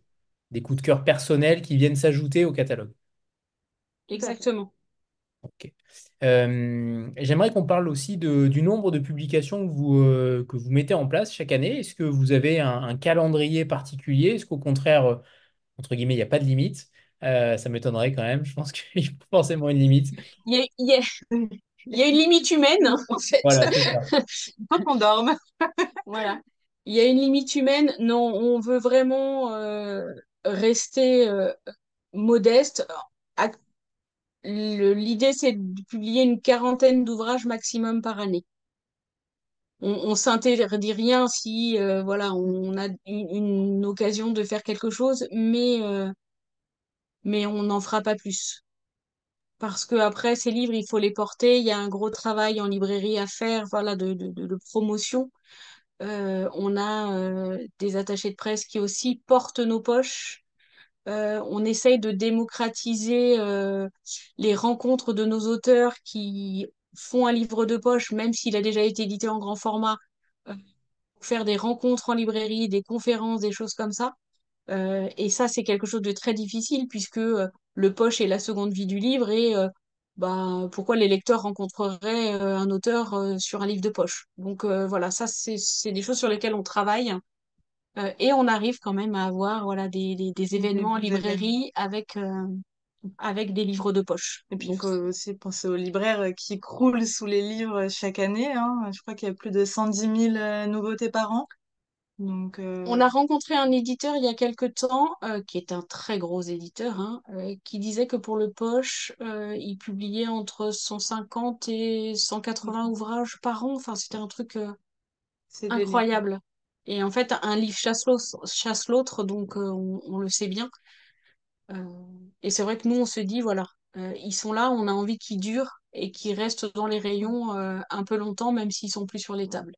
des coups de cœur personnels qui viennent s'ajouter au catalogue. Exactement. Ok. Euh, j'aimerais qu'on parle aussi de- du nombre de publications que vous, euh, que vous mettez en place chaque année. Est-ce que vous avez un, un calendrier particulier? Est-ce qu'au contraire, euh, entre guillemets, il n'y a pas de limite? Ça m'étonnerait quand même. Je pense qu'il y a forcément une limite. Il y a, il y a, il y a une limite humaine, hein, en fait. Voilà, faut qu'on dorme. Voilà. Il y a une limite humaine. Non, on veut vraiment rester modeste. L'idée, c'est de publier une quarantaine d'ouvrages maximum par année. On, on s'interdit rien si euh, voilà, on a une, une occasion de faire quelque chose, mais, euh, mais on n'en fera pas plus. Parce que après, ces livres, il faut les porter. Il y a un gros travail en librairie à faire, voilà, de, promotion. Euh, on a des attachés de presse qui aussi portent nos poches. Euh, on essaye de démocratiser euh, les rencontres de nos auteurs qui font un livre de poche, même s'il a déjà été édité en grand format, euh, faire des rencontres en librairie, des conférences, des choses comme ça. Euh, et ça, c'est quelque chose de très difficile puisque le poche est la seconde vie du livre et bah, pourquoi les lecteurs rencontreraient un auteur sur un livre de poche. Donc voilà, ça c'est des choses sur lesquelles on travaille euh, et on arrive quand même à avoir voilà des, des, événements en librairie avec euh, avec des livres de poche. Et puis, il faut aussi penser aux libraires euh, qui croulent sous les livres chaque année, hein. Je crois qu'il y a plus de 110 000 euh, nouveautés par an. Donc, On euh, a rencontré un éditeur il y a quelque temps, euh, qui est un très gros éditeur, hein, euh, qui disait que pour le poche, euh, il publiait entre 150 et 180 ouvrages par an. Enfin, c'était un truc euh, incroyable. Et en fait, un livre chasse l'autre, donc euh, on, on le sait bien. Euh, et c'est vrai que nous, on se dit, voilà, euh, ils sont là, on a envie qu'ils durent et qu'ils restent dans les rayons un peu longtemps, même s'ils sont plus sur les tables.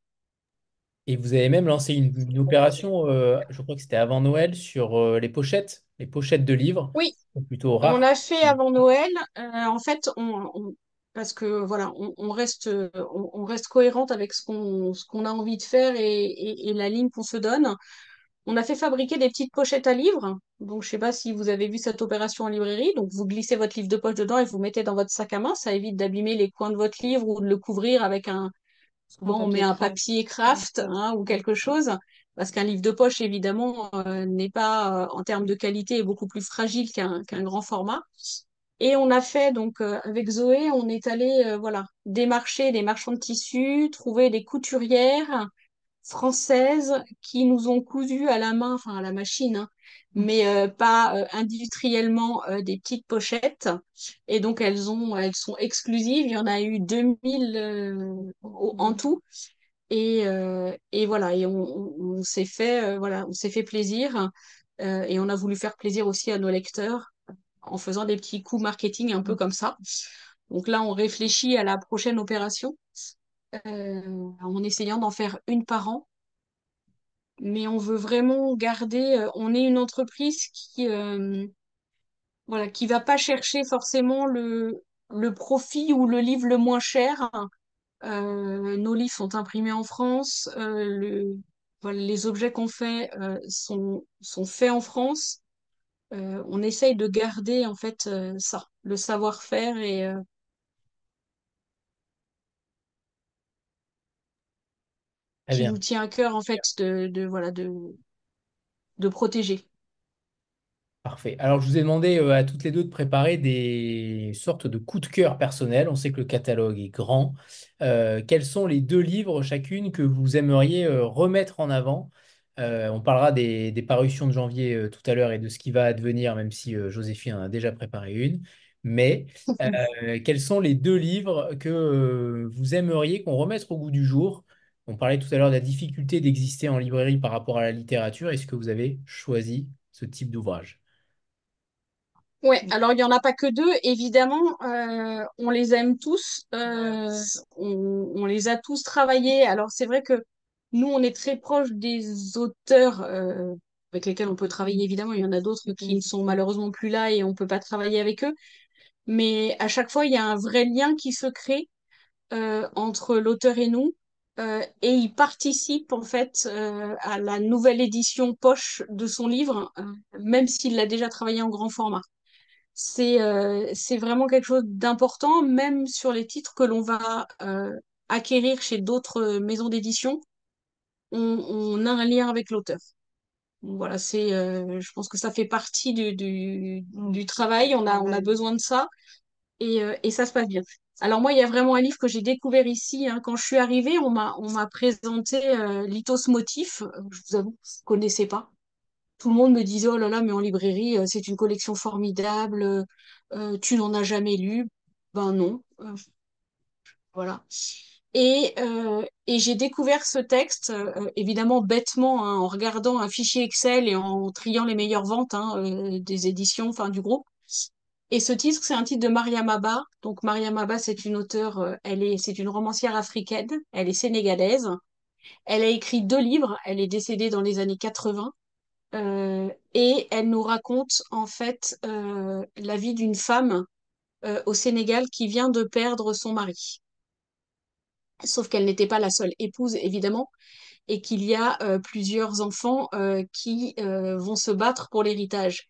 Et vous avez même lancé une, une opération, je crois que c'était avant Noël, sur les pochettes, les pochettes de livres, Oui, plutôt On rare. a fait avant Noël, en fait, on, on- parce que voilà, on, on reste, euh, on, on reste cohérente avec ce qu'on ce qu'on a envie de faire et, et, et la ligne qu'on se donne. On a fait fabriquer des petites pochettes à livres. Donc, je sais pas si vous avez vu cette opération en librairie. Donc, vous glissez votre livre de poche dedans et vous mettez dans votre sac à main. Ça évite d'abîmer les coins de votre livre ou de le couvrir avec un, Souvent, on met un papier craft hein, ou quelque chose, parce qu'un livre de poche, évidemment, euh, n'est pas, euh, en termes de qualité, est beaucoup plus fragile qu'un qu'un grand format. Et on a fait, donc, euh, avec Zoé, on est allé, euh, voilà, démarcher des marchands de tissus, trouver des couturières françaises qui nous ont cousu à la main, enfin à la machine, hein, mais euh, pas industriellement des petites pochettes. Et donc elles ont, elles sont exclusives. Il y en a eu 2000 euh, au- en tout. Et, et voilà, et on, on- s'est fait, voilà, on s'est fait plaisir. et on a voulu faire plaisir aussi à nos lecteurs en faisant des petits coups marketing un peu comme ça. Donc là, on réfléchit à la prochaine opération euh, en essayant d'en faire une par an mais on veut vraiment garder. euh, on est une entreprise qui, euh, voilà, qui va pas chercher forcément le, le profit ou le livre le moins cher. Euh, nos livres sont imprimés en France. euh, le, voilà, les objets qu'on fait euh, sont, sont faits en France. Euh, on essaye de garder en fait euh, ça, le savoir-faire et euh, qui nous tient à cœur en fait de, de voilà de, de protéger. Parfait. Alors, je vous ai demandé euh, à toutes les deux de préparer des sortes de coups de cœur personnels. On sait que le catalogue est grand. Quels sont les deux livres chacune que vous aimeriez remettre en avant? Euh, on parlera des, des parutions de janvier euh, tout à l'heure et de ce qui va advenir, même si euh, Joséphine en a déjà préparé une. Mais quels sont les deux livres que vous aimeriez qu'on remette au goût du jour? On parlait tout à l'heure de la difficulté d'exister en librairie par rapport à la littérature. Est-ce que vous avez choisi ce type d'ouvrage? Ouais, alors il n'y en a pas que deux, évidemment, on les aime tous, on, on les a tous travaillés. Alors c'est vrai que nous, on est très proche des auteurs euh, avec lesquels on peut travailler, évidemment, il y en a d'autres qui ne sont malheureusement plus là et on peut pas travailler avec eux, mais à chaque fois, il y a un vrai lien qui se crée euh, entre l'auteur et nous, euh, et il participe en fait euh, à la nouvelle édition poche de son livre, euh, même s'il l'a déjà travaillé en grand format. C'est euh, c'est vraiment quelque chose d'important, même sur les titres que l'on va euh, acquérir chez d'autres euh, maisons d'édition, on, on a un lien avec l'auteur. Voilà, c'est, euh, je pense que ça fait partie du, du, du travail, on a, on a besoin de ça et, euh, et ça se passe bien. Alors moi, il y a vraiment un livre que j'ai découvert ici. hein. Quand je suis arrivée, on m'a, on m'a présenté euh, Lithos Motif. Je vous avoue, je ne connaissais pas. Tout le monde me disait, oh là là, mais en librairie, c'est une collection formidable, tu n'en as jamais lu. Ben non, voilà. Et, euh, et j'ai découvert ce texte, euh, évidemment bêtement, hein, en regardant un fichier Excel et en triant les meilleures ventes hein, euh, des éditions, enfin du groupe. Et ce titre, c'est un titre de Mariam Abba. Donc Mariam Abba, c'est une auteure, euh, elle est, c'est une romancière africaine, elle est sénégalaise. Elle a écrit deux livres, elle est décédée dans les années 80. Euh, et elle nous raconte en fait euh, la vie d'une femme au Sénégal qui vient de perdre son mari. Sauf qu'elle n'était pas la seule épouse, évidemment, et qu'il y a euh, plusieurs enfants euh, qui euh, vont se battre pour l'héritage.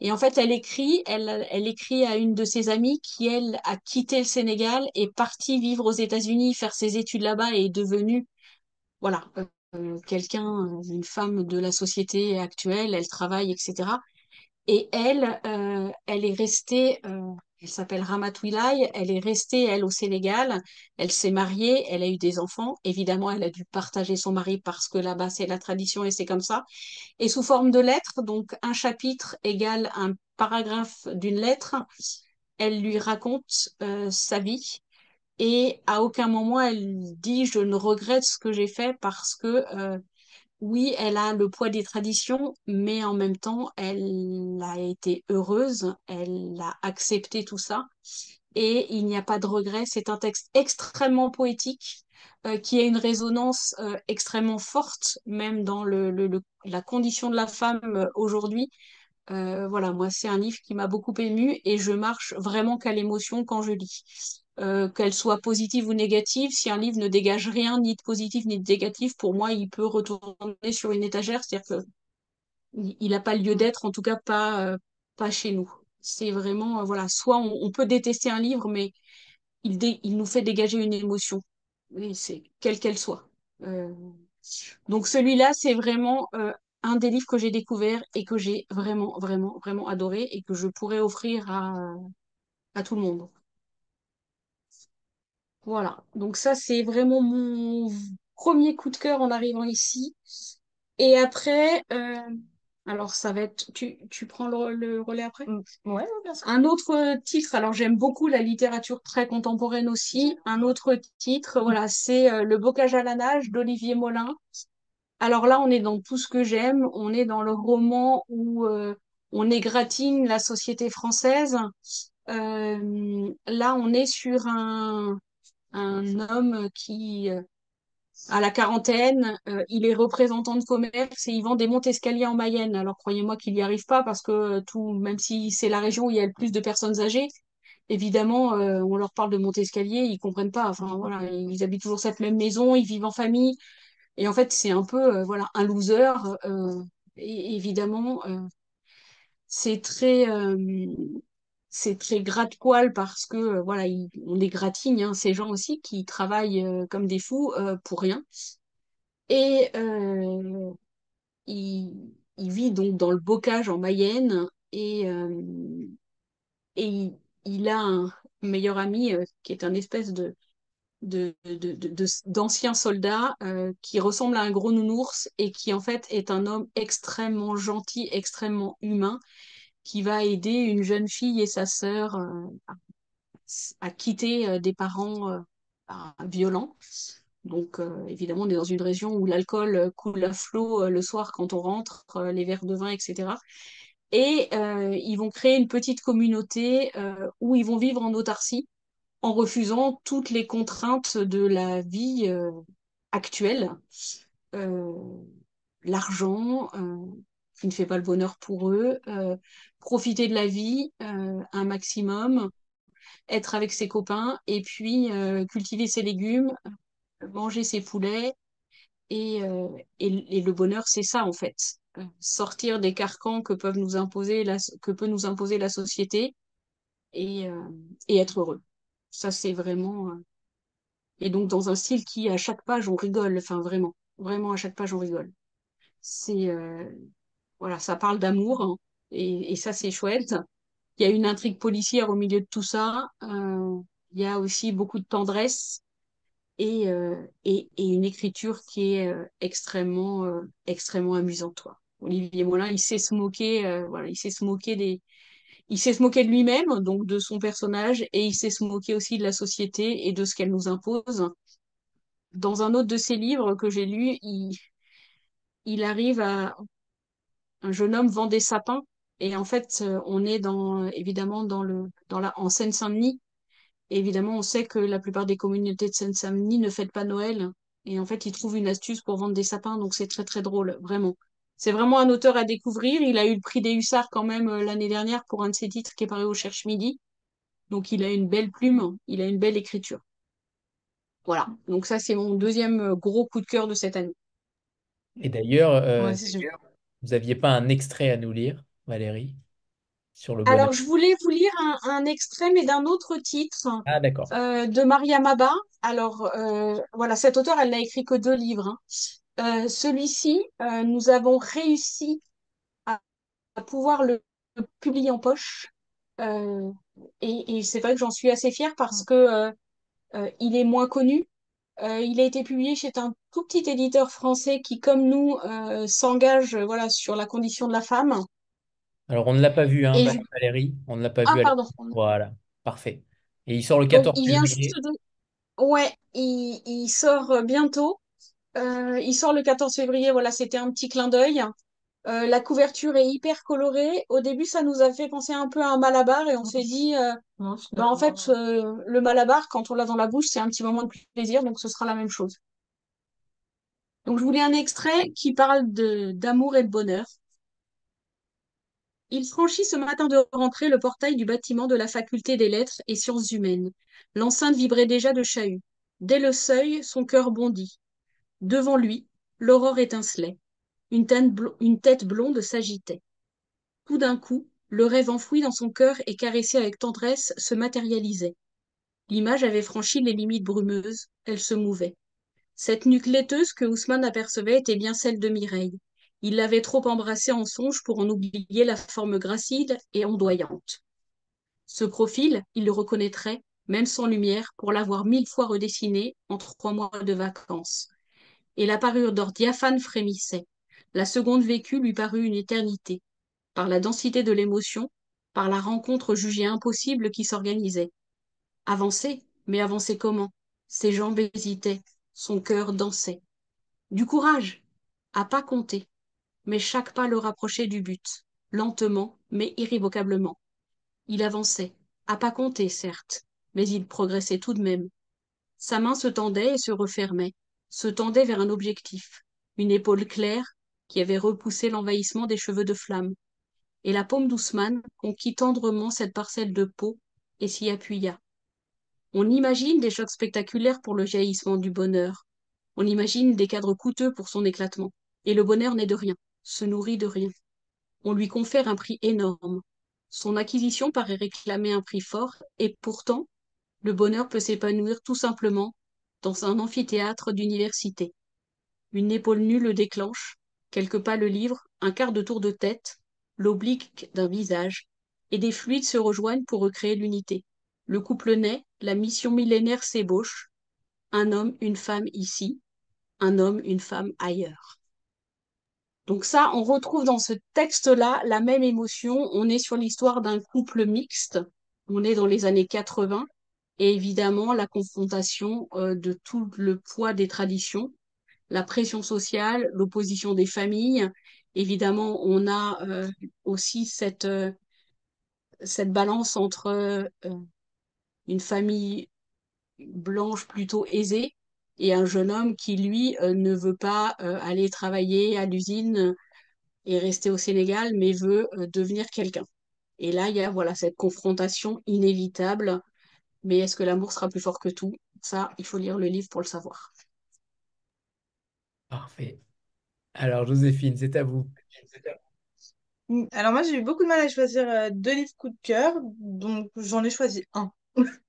Et en fait, elle écrit, elle, elle écrit à une de ses amies qui, elle, a quitté le Sénégal, est partie vivre aux États-Unis, faire ses études là-bas et est devenue, voilà, quelqu'un, une femme de la société actuelle, elle travaille, etc. Et elle, elle est restée, elle s'appelle Ramatouilay, elle est restée, elle, au Sénégal. Elle s'est mariée, elle a eu des enfants. Évidemment, elle a dû partager son mari parce que là-bas, c'est la tradition et c'est comme ça. Et sous forme de lettres, donc un chapitre égale un paragraphe d'une lettre, elle lui raconte euh, sa vie. Et à aucun moment, elle dit, je ne regrette ce que j'ai fait parce que euh, oui, elle a le poids des traditions, mais en même temps, elle a été heureuse, elle a accepté tout ça, et il n'y a pas de regret. C'est un texte extrêmement poétique, euh, qui a une résonance euh, extrêmement forte, même dans le, la condition de la femme euh, aujourd'hui. Voilà, moi, c'est un livre qui m'a beaucoup émue, et je marche vraiment qu'à l'émotion quand je lis euh, qu'elle soit positive ou négative, si un livre ne dégage rien, ni de positif ni de négatif, pour moi, il peut retourner sur une étagère, c'est-à-dire qu'il n'a pas lieu d'être, en tout cas pas, euh, pas chez nous. C'est vraiment, euh, voilà, soit on, peut détester un livre, mais il, il nous fait dégager une émotion, c'est quelle qu'elle soit. Donc celui-là, c'est vraiment un des livres que j'ai découvert et que j'ai vraiment, vraiment, vraiment adoré et que je pourrais offrir à, à tout le monde. Voilà, donc ça c'est vraiment mon premier coup de cœur en arrivant ici. Et après, euh, alors ça va être, tu, tu prends le, le relais après? Mm. Ouais, bien sûr. Un autre titre, alors j'aime beaucoup la littérature très contemporaine aussi. Un autre titre, voilà, c'est euh, Le bocage à la nage d'Olivier Molin. Alors là, on est dans tout ce que j'aime. On est dans le roman où euh, on égratigne la société française. Euh, là, on est sur un un homme qui, euh, à la quarantaine, euh, il est représentant de commerce et il vend des montes-escaliers en Mayenne. Alors croyez-moi qu'il n'y arrive pas parce que euh, tout, même si c'est la région où il y a le plus de personnes âgées, évidemment, euh, on leur parle de monte-escalier, ils comprennent pas. Enfin voilà, ils habitent toujours cette même maison, ils vivent en famille et en fait c'est un peu euh, voilà un loser. euh, et évidemment, euh, c'est très euh, c'est très gratte-poil parce que euh, voilà, on les gratigne, hein, ces gens aussi qui travaillent euh, comme des fous euh, pour rien. Et il, vit donc dans le bocage en Mayenne et, il, a un meilleur ami qui est un espèce de de, qui ressemble à un gros nounours et qui en fait est un homme extrêmement gentil, extrêmement humain, qui va aider une jeune fille et sa sœur euh, à quitter euh, des parents euh, bah, violents. Donc, évidemment, on est dans une région où l'alcool coule à flot le soir quand on rentre, les verres de vin, etc. Et ils vont créer une petite communauté où ils vont vivre en autarcie en refusant toutes les contraintes de la vie actuelle. L'argent, qui ne fait pas le bonheur pour eux, euh, profiter de la vie euh, un maximum, être avec ses copains et puis euh, cultiver ses légumes, manger ses poulets. Et, et, le bonheur, c'est ça en fait. Sortir des carcans que, peuvent nous imposer la, que peut nous imposer la société et, et être heureux. Ça, c'est vraiment. Et donc, dans un style qui, à chaque page, on rigole. Enfin, vraiment. Vraiment, à chaque page, on rigole. C'est. Voilà, ça parle d'amour. hein, et, et ça, c'est chouette. Il y a une intrigue policière au milieu de tout ça. Euh, il y a aussi beaucoup de tendresse et, euh, et, et une écriture qui est euh, extrêmement, extrêmement amusante. Olivier Molin, il sait se moquer, voilà, il sait se moquer des, il sait se moquer de lui-même, donc de son personnage, et il sait se moquer aussi de la société et de ce qu'elle nous impose. Dans un autre de ses livres que j'ai lu, il, il arrive à un jeune homme vend des sapins, et en fait, euh, on est dans, évidemment dans le, dans la, en Seine-Saint-Denis, Et évidemment, on sait que la plupart des communautés de Seine-Saint-Denis ne fêtent pas Noël. Et en fait, ils trouvent une astuce pour vendre des sapins, donc c'est très très drôle, vraiment. C'est vraiment un auteur à découvrir. Il a eu le prix des Hussards quand même euh, l'année dernière pour un de ses titres qui est paru au Cherche Midi. Donc il a une belle plume, il a une belle écriture. Voilà. Donc ça, c'est mon deuxième euh, gros coup de cœur de cette année. Et d'ailleurs, euh, Ouais, c'est super. Vous n'aviez pas un extrait à nous lire, Valérie? sur le. Alors, je voulais vous lire un, un extrait, mais d'un autre titre, Ah, d'accord. euh, de Maria Maba. Alors, euh, voilà, cette auteure, elle n'a écrit que deux livres. hein. Euh, celui-ci, euh, nous avons réussi à, à pouvoir le, le publier en poche. Et et c'est vrai que j'en suis assez fière parce que euh, euh, il est moins connu. Il a été publié chez un tout petit éditeur français qui, comme nous, euh, s'engage, euh, voilà, sur la condition de la femme. Alors, on ne l'a pas vu, hein, je- Valérie. On ne l'a pas Ah, vu à pardon. Voilà, parfait. Et il sort le Donc, 14 il vient février. juste de... Ouais, il, il sort euh, bientôt. Euh, il sort le 14 février. Voilà, c'était un petit clin d'œil. Euh, la couverture est hyper colorée. Au début, ça nous a fait penser un peu à un malabar et on s'est dit, euh, Non, bah, en fait, euh, le malabar, quand on l'a dans la bouche, c'est un petit moment de plaisir, donc ce sera la même chose. Donc, je voulais un extrait qui parle d'amour et de bonheur. Il franchit ce matin de rentrée le portail du bâtiment de la faculté des lettres et sciences humaines. L'enceinte vibrait déjà de chahut. Dès le seuil, son cœur bondit. Devant lui, l'aurore étincelait. Une tête blonde s'agitait. Tout d'un coup, le rêve enfoui dans son cœur et caressé avec tendresse se matérialisait. L'image avait franchi les limites brumeuses, elle se mouvait. Cette nuque laiteuse que Ousmane apercevait était bien celle de Mireille. Il l'avait trop embrassée en songe pour en oublier la forme gracile et ondoyante. Ce profil, il le reconnaîtrait, même sans lumière, pour l'avoir mille fois redessiné en trois mois de vacances. Et la parure d'or diaphane frémissait. La seconde vécue lui parut une éternité, par la densité de l'émotion, par la rencontre jugée impossible qui s'organisait. Avancer, mais avancer comment? Ses jambes hésitaient, son cœur dansait. Du courage, à pas compter, mais chaque pas le rapprochait du but, lentement, mais irrévocablement. Il avançait, à pas compter, certes, mais il progressait tout de même. Sa main se tendait et se refermait, se tendait vers un objectif, une épaule claire qui avait repoussé l'envahissement des cheveux de flamme. Et la paume d'Ousmane conquit tendrement cette parcelle de peau et s'y appuya. On imagine des chocs spectaculaires pour le jaillissement du bonheur. On imagine des cadres coûteux pour son éclatement. Et le bonheur n'est de rien, se nourrit de rien. On lui confère un prix énorme. Son acquisition paraît réclamer un prix fort, et pourtant, le bonheur peut s'épanouir tout simplement dans un amphithéâtre d'université. Une épaule nue le déclenche, quelques pas le livrent, un quart de tour de tête, l'oblique d'un visage, et des fluides se rejoignent pour recréer l'unité. Le couple naît, la mission millénaire s'ébauche, un homme, une femme ici, un homme, une femme ailleurs. Donc ça, on retrouve dans ce texte-là la même émotion. On est sur l'histoire d'un couple mixte. On est dans les années 80. Et évidemment, la confrontation euh, de tout le poids des traditions, la pression sociale, l'opposition des familles. Évidemment, on a euh, aussi cette, euh, cette balance entre une famille blanche plutôt aisée et un jeune homme qui, lui, euh, ne veut pas euh, aller travailler à l'usine et rester au Sénégal, mais veut euh, devenir quelqu'un. Et là, il y a voilà cette confrontation inévitable. Mais est-ce que l'amour sera plus fort que tout? Ça, il faut lire le livre pour le savoir. Parfait. Alors, Joséphine, c'est à vous. Mm, Alors moi, j'ai eu beaucoup de mal à choisir deux livres coup de cœur, donc j'en ai choisi un.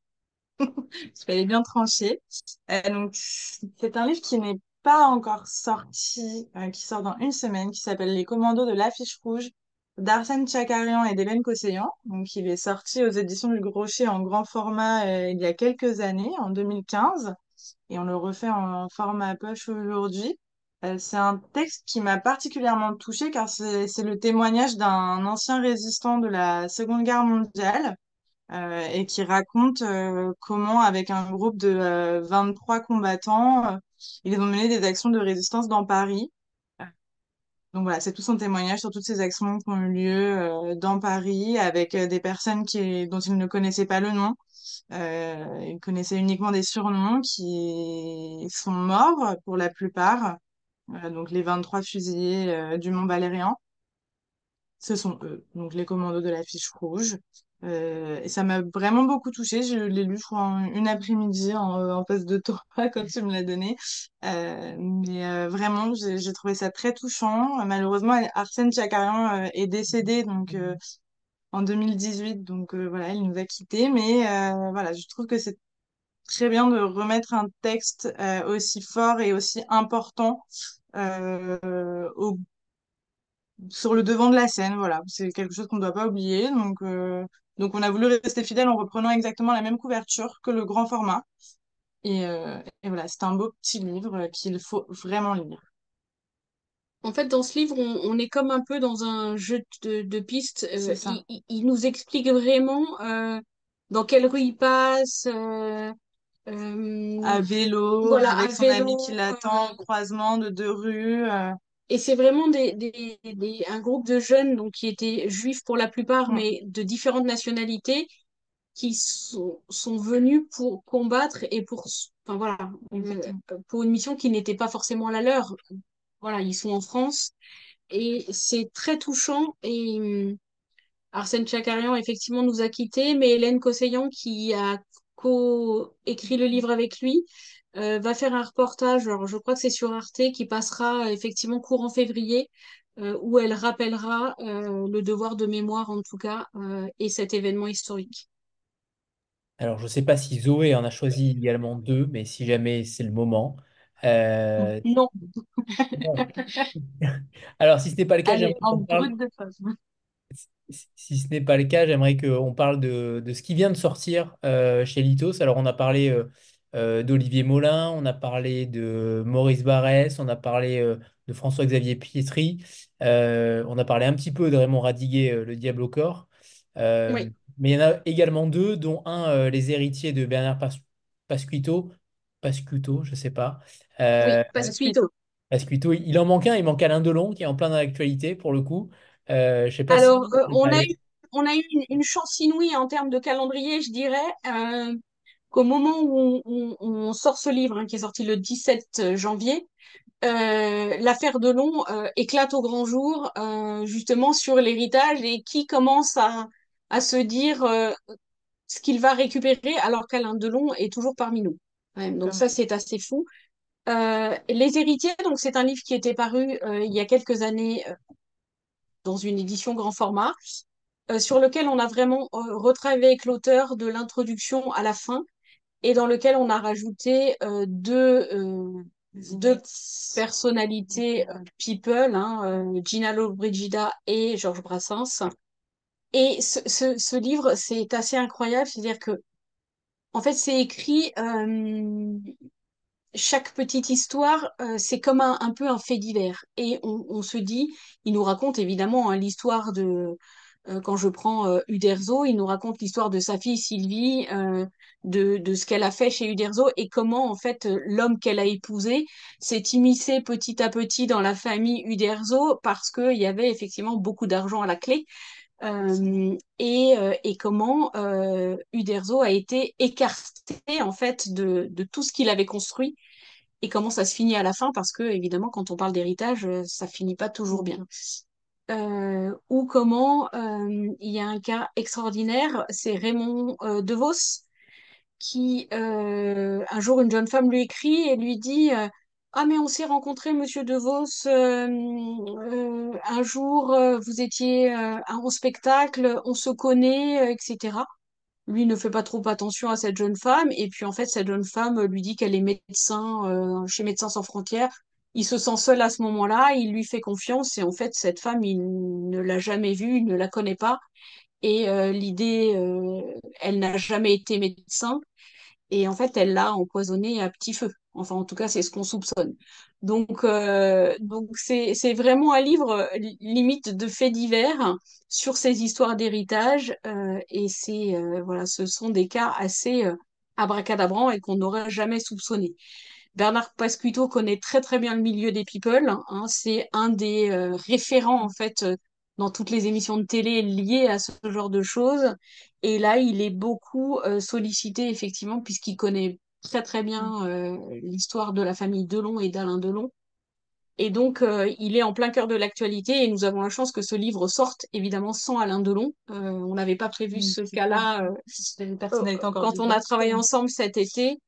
Qu'elle est bien tranchée. Euh, donc, c'est un livre qui n'est pas encore sorti, euh, qui sort dans une semaine, qui s'appelle Les Commandos de l'Affiche Rouge d'Arsène Tchakarian et d'Hélène Cosséan. Donc, il est sorti aux éditions du Grochet en grand format euh, il y a quelques années, en 2015, et on le refait en format poche aujourd'hui. C'est un texte qui m'a particulièrement touchée car c'est le témoignage d'un ancien résistant de la Seconde Guerre mondiale euh, et qui raconte euh, comment, avec un groupe de euh, 23 combattants, euh, ils ont mené des actions de résistance dans Paris. Donc voilà, c'est tout son témoignage sur toutes ces actions qui ont eu lieu dans Paris avec des personnes qui, dont ils ne connaissaient pas le nom. Ils connaissaient uniquement des surnoms qui sont morts pour la plupart. Donc les 23 fusillés du Mont Valérien, ce sont eux, donc les commandos de la fiche rouge. Euh, et ça m'a vraiment beaucoup touchée. Je l'ai lu, je crois, en une après-midi en, en passe de tour quand tu me l'as donné. Euh, mais euh, vraiment, j'ai trouvé ça très touchant. Malheureusement, Arsène Tchakarian euh, est décédé, donc euh, en 2018. Donc voilà, il nous a quittés. Mais voilà, je trouve que c'est très bien de remettre un texte aussi fort et aussi important au sur le devant de la scène. Voilà, c'est quelque chose qu'on ne doit pas oublier. Donc, euh, donc, on a voulu rester fidèle en reprenant exactement la même couverture que le grand format. Et, euh, et voilà, c'est un beau petit livre qu'il faut vraiment lire. En fait, dans ce livre, on, est comme un peu dans un jeu de, de pistes. Euh, il, il, nous explique vraiment dans quelle rue il passe. à vélo, voilà, avec son ami qui l'attend, croisement de deux rues. Et c'est vraiment des, des, des, un groupe de jeunes donc, qui étaient juifs pour la plupart, mais de différentes nationalités, qui sont, sont venus pour combattre et pour, enfin, voilà, pour une mission qui n'était pas forcément la leur. Voilà, ils sont en France et c'est très touchant. Et hum, Arsène Chakarian, effectivement, nous a quittés, mais Hélène Cosseillan, qui a co-écrit le livre avec lui, euh, va faire un reportage, alors je crois que c'est sur Arte, qui passera effectivement courant février, euh, où elle rappellera euh, le devoir de mémoire en tout cas et cet événement historique. Alors je ne sais pas si Zoé en a choisi également deux, mais si jamais c'est le moment. Non. Alors si ce n'est pas le cas, si ce n'est pas le cas, j'aimerais qu'on parle de, de, ce qui vient de sortir chez Litos. Alors on a parlé euh, d'Olivier Molin, on a parlé de Maurice Barrès, on a parlé euh, de François-Xavier Pietri, euh, on a parlé un petit peu de Raymond Radiguet, Le Diable au corps. Mais il y en a également deux, dont un, Les héritiers de Bernard Pasquito. Pasquito, je ne sais pas. oui, Pasquito. Pasquito, il en manque un, il manque Alain Delon, qui est en plein dans l'actualité pour le coup. je sais pas Alors, on, a eu, on a eu une, une, chance inouïe en termes de calendrier, je dirais qu'au moment où on, sort ce livre, hein, qui est sorti le 17 janvier, euh, l'affaire Delon euh, éclate au grand jour, euh, justement sur l'héritage et qui commence à, à se dire euh, ce qu'il va récupérer alors qu'Alain Delon est toujours parmi nous. donc ça, c'est assez fou. Les héritiers, donc c'est un livre qui était paru il y a quelques années dans une édition grand format, sur lequel on a vraiment retravaillé avec l'auteur de l'introduction à la fin et dans lequel on a rajouté euh, deux, euh, deux personnalités euh, people, hein, Gina Lollobrigida et Georges Brassens. Et ce, ce, ce livre, c'est assez incroyable, c'est-à-dire que, en fait, c'est écrit, chaque petite histoire, c'est comme un, un, peu un fait divers. Et on, on se dit, il nous raconte évidemment hein, l'histoire de, quand je prends Uderzo, il nous raconte l'histoire de sa fille Sylvie, de, de ce qu'elle a fait chez Uderzo et comment en fait l'homme qu'elle a épousé s'est immiscé petit à petit dans la famille Uderzo parce qu'il y avait effectivement beaucoup d'argent à la clé. Euh, et, euh, et, comment euh, Uderzo a été écarté en fait de, de tout ce qu'il avait construit et comment ça se finit à la fin parce que évidemment quand on parle d'héritage ça finit pas toujours bien euh, ou comment il y a un cas extraordinaire c'est Raymond DeVos qui, euh, un jour, une jeune femme lui écrit et lui dit euh, Ah, mais on s'est rencontré, monsieur De Vos, euh, un jour, vous étiez en spectacle, on se connaît, etc. Lui ne fait pas trop attention à cette jeune femme, et puis en fait, cette jeune femme lui dit qu'elle est médecin chez Médecins sans frontières. Il se sent seul à ce moment-là, il lui fait confiance, et en fait, cette femme, il ne l'a jamais vue, il ne la connaît pas. Et l'idée, elle n'a jamais été médecin. Et en fait, elle l'a empoisonné à petit feu. Enfin, en tout cas, c'est ce qu'on soupçonne. Donc, euh, donc c'est, c'est vraiment un livre euh, limite de faits divers sur ces histoires d'héritage. Euh, et c'est, voilà, ce sont des cas assez abracadabrants et qu'on n'aurait jamais soupçonné. Bernard Pasquito connaît très très bien le milieu des people. Hein, c'est un des référents en fait dans toutes les émissions de télé liées à ce genre de choses. Et là, il est beaucoup euh, sollicité, effectivement, puisqu'il connaît très très bien euh, l'histoire de la famille Delon et d'Alain Delon. Et donc, euh, il est en plein cœur de l'actualité et nous avons la chance que ce livre sorte, évidemment, sans Alain Delon. on n'avait pas prévu ce cas-là quand on a travaillé ensemble cet été.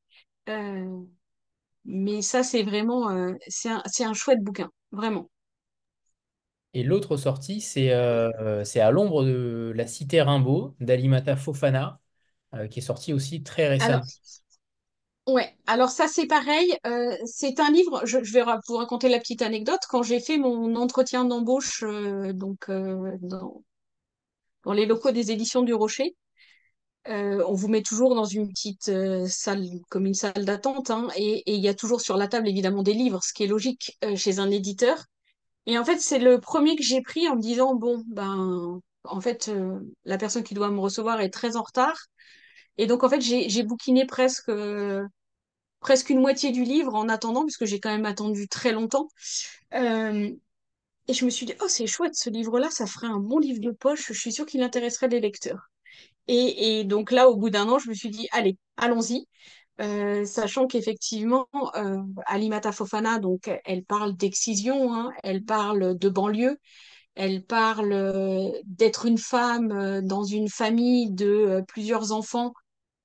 mais ça, c'est vraiment, c'est un, un chouette bouquin, vraiment. Et l'autre sortie, c'est euh, c'est à l'ombre de la cité Rimbaud d'Alimata Fofana, euh, qui est sorti aussi très Alors, récemment. ouais, alors ça c'est pareil. euh, c'est un livre, je, je vais vous raconter la petite anecdote. Quand j'ai fait mon entretien d'embauche donc dans, dans les locaux des éditions du Rocher, euh, on vous met toujours dans une petite euh, salle, comme une salle d'attente, hein, et et il y a toujours sur la table évidemment des livres, ce qui est logique euh, chez un éditeur. Et en fait, c'est le premier que j'ai pris en me disant, bon, ben, en fait, euh, la personne qui doit me recevoir est très en retard. Et donc, en fait, j'ai, bouquiné presque, presque une moitié du livre en attendant, puisque j'ai quand même attendu très longtemps. Euh, et je me suis dit, oh, c'est chouette, ce livre-là, ça ferait un bon livre de poche. Je suis sûre qu'il intéresserait les lecteurs. Et, et donc là, au bout d'un an, je me suis dit, allez, allons-y. Euh, sachant qu'effectivement, euh, Alimata Fofana, donc, elle parle d'excision, hein, elle parle de banlieue, Elle parle euh, d'être une femme euh, dans une famille de plusieurs enfants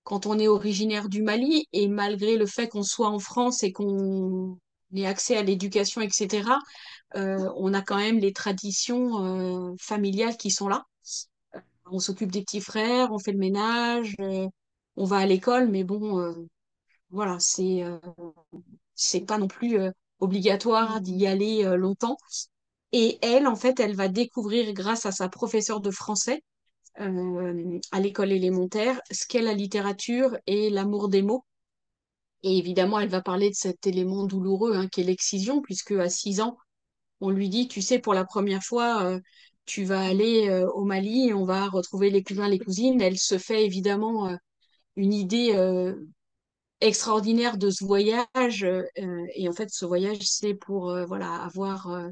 quand on est originaire du Mali et malgré le fait qu'on soit en France et qu'on ait accès à l'éducation, etc., on a quand même les traditions familiales qui sont là. On s'occupe des petits frères, on fait le ménage, on va à l'école, mais bon, euh, voilà, c'est euh, c'est pas non plus euh, obligatoire d'y aller euh, longtemps. Et elle, en fait, elle va découvrir grâce à sa professeure de français à l'école élémentaire ce qu'est la littérature et l'amour des mots. Et évidemment, elle va parler de cet élément douloureux hein, qui est l'excision, puisque à 6 ans, on lui dit, tu sais, pour la première fois, tu vas aller au Mali, on va retrouver les cousins, les cousines. Elle se fait évidemment une idée extraordinaire de ce voyage. euh, et en fait, ce voyage, c'est pour euh, voilà, avoir euh,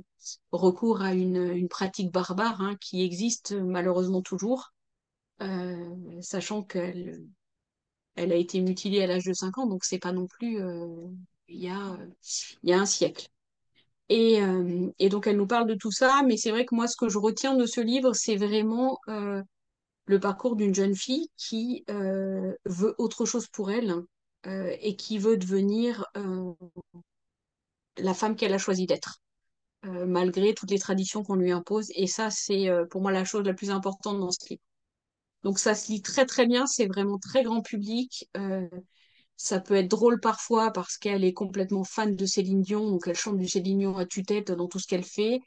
recours à une, une pratique barbare hein, qui existe malheureusement toujours, euh, sachant qu'elle elle a été mutilée à l'âge de 5 ans, donc c'est pas non plus euh, il y a, il y a un siècle. Et, euh, et donc elle nous parle de tout ça, mais c'est vrai que moi, ce que je retiens de ce livre, c'est vraiment le parcours d'une jeune fille qui veut autre chose pour elle euh, et qui veut devenir euh, la femme qu'elle a choisi d'être, euh, malgré toutes les traditions qu'on lui impose. Et ça, c'est pour moi la chose la plus importante dans ce livre. Donc ça se lit très très bien, c'est vraiment très grand public. Ça peut être drôle parfois parce qu'elle est complètement fan de Céline Dion, donc elle chante du Céline Dion à tue-tête dans tout ce qu'elle fait.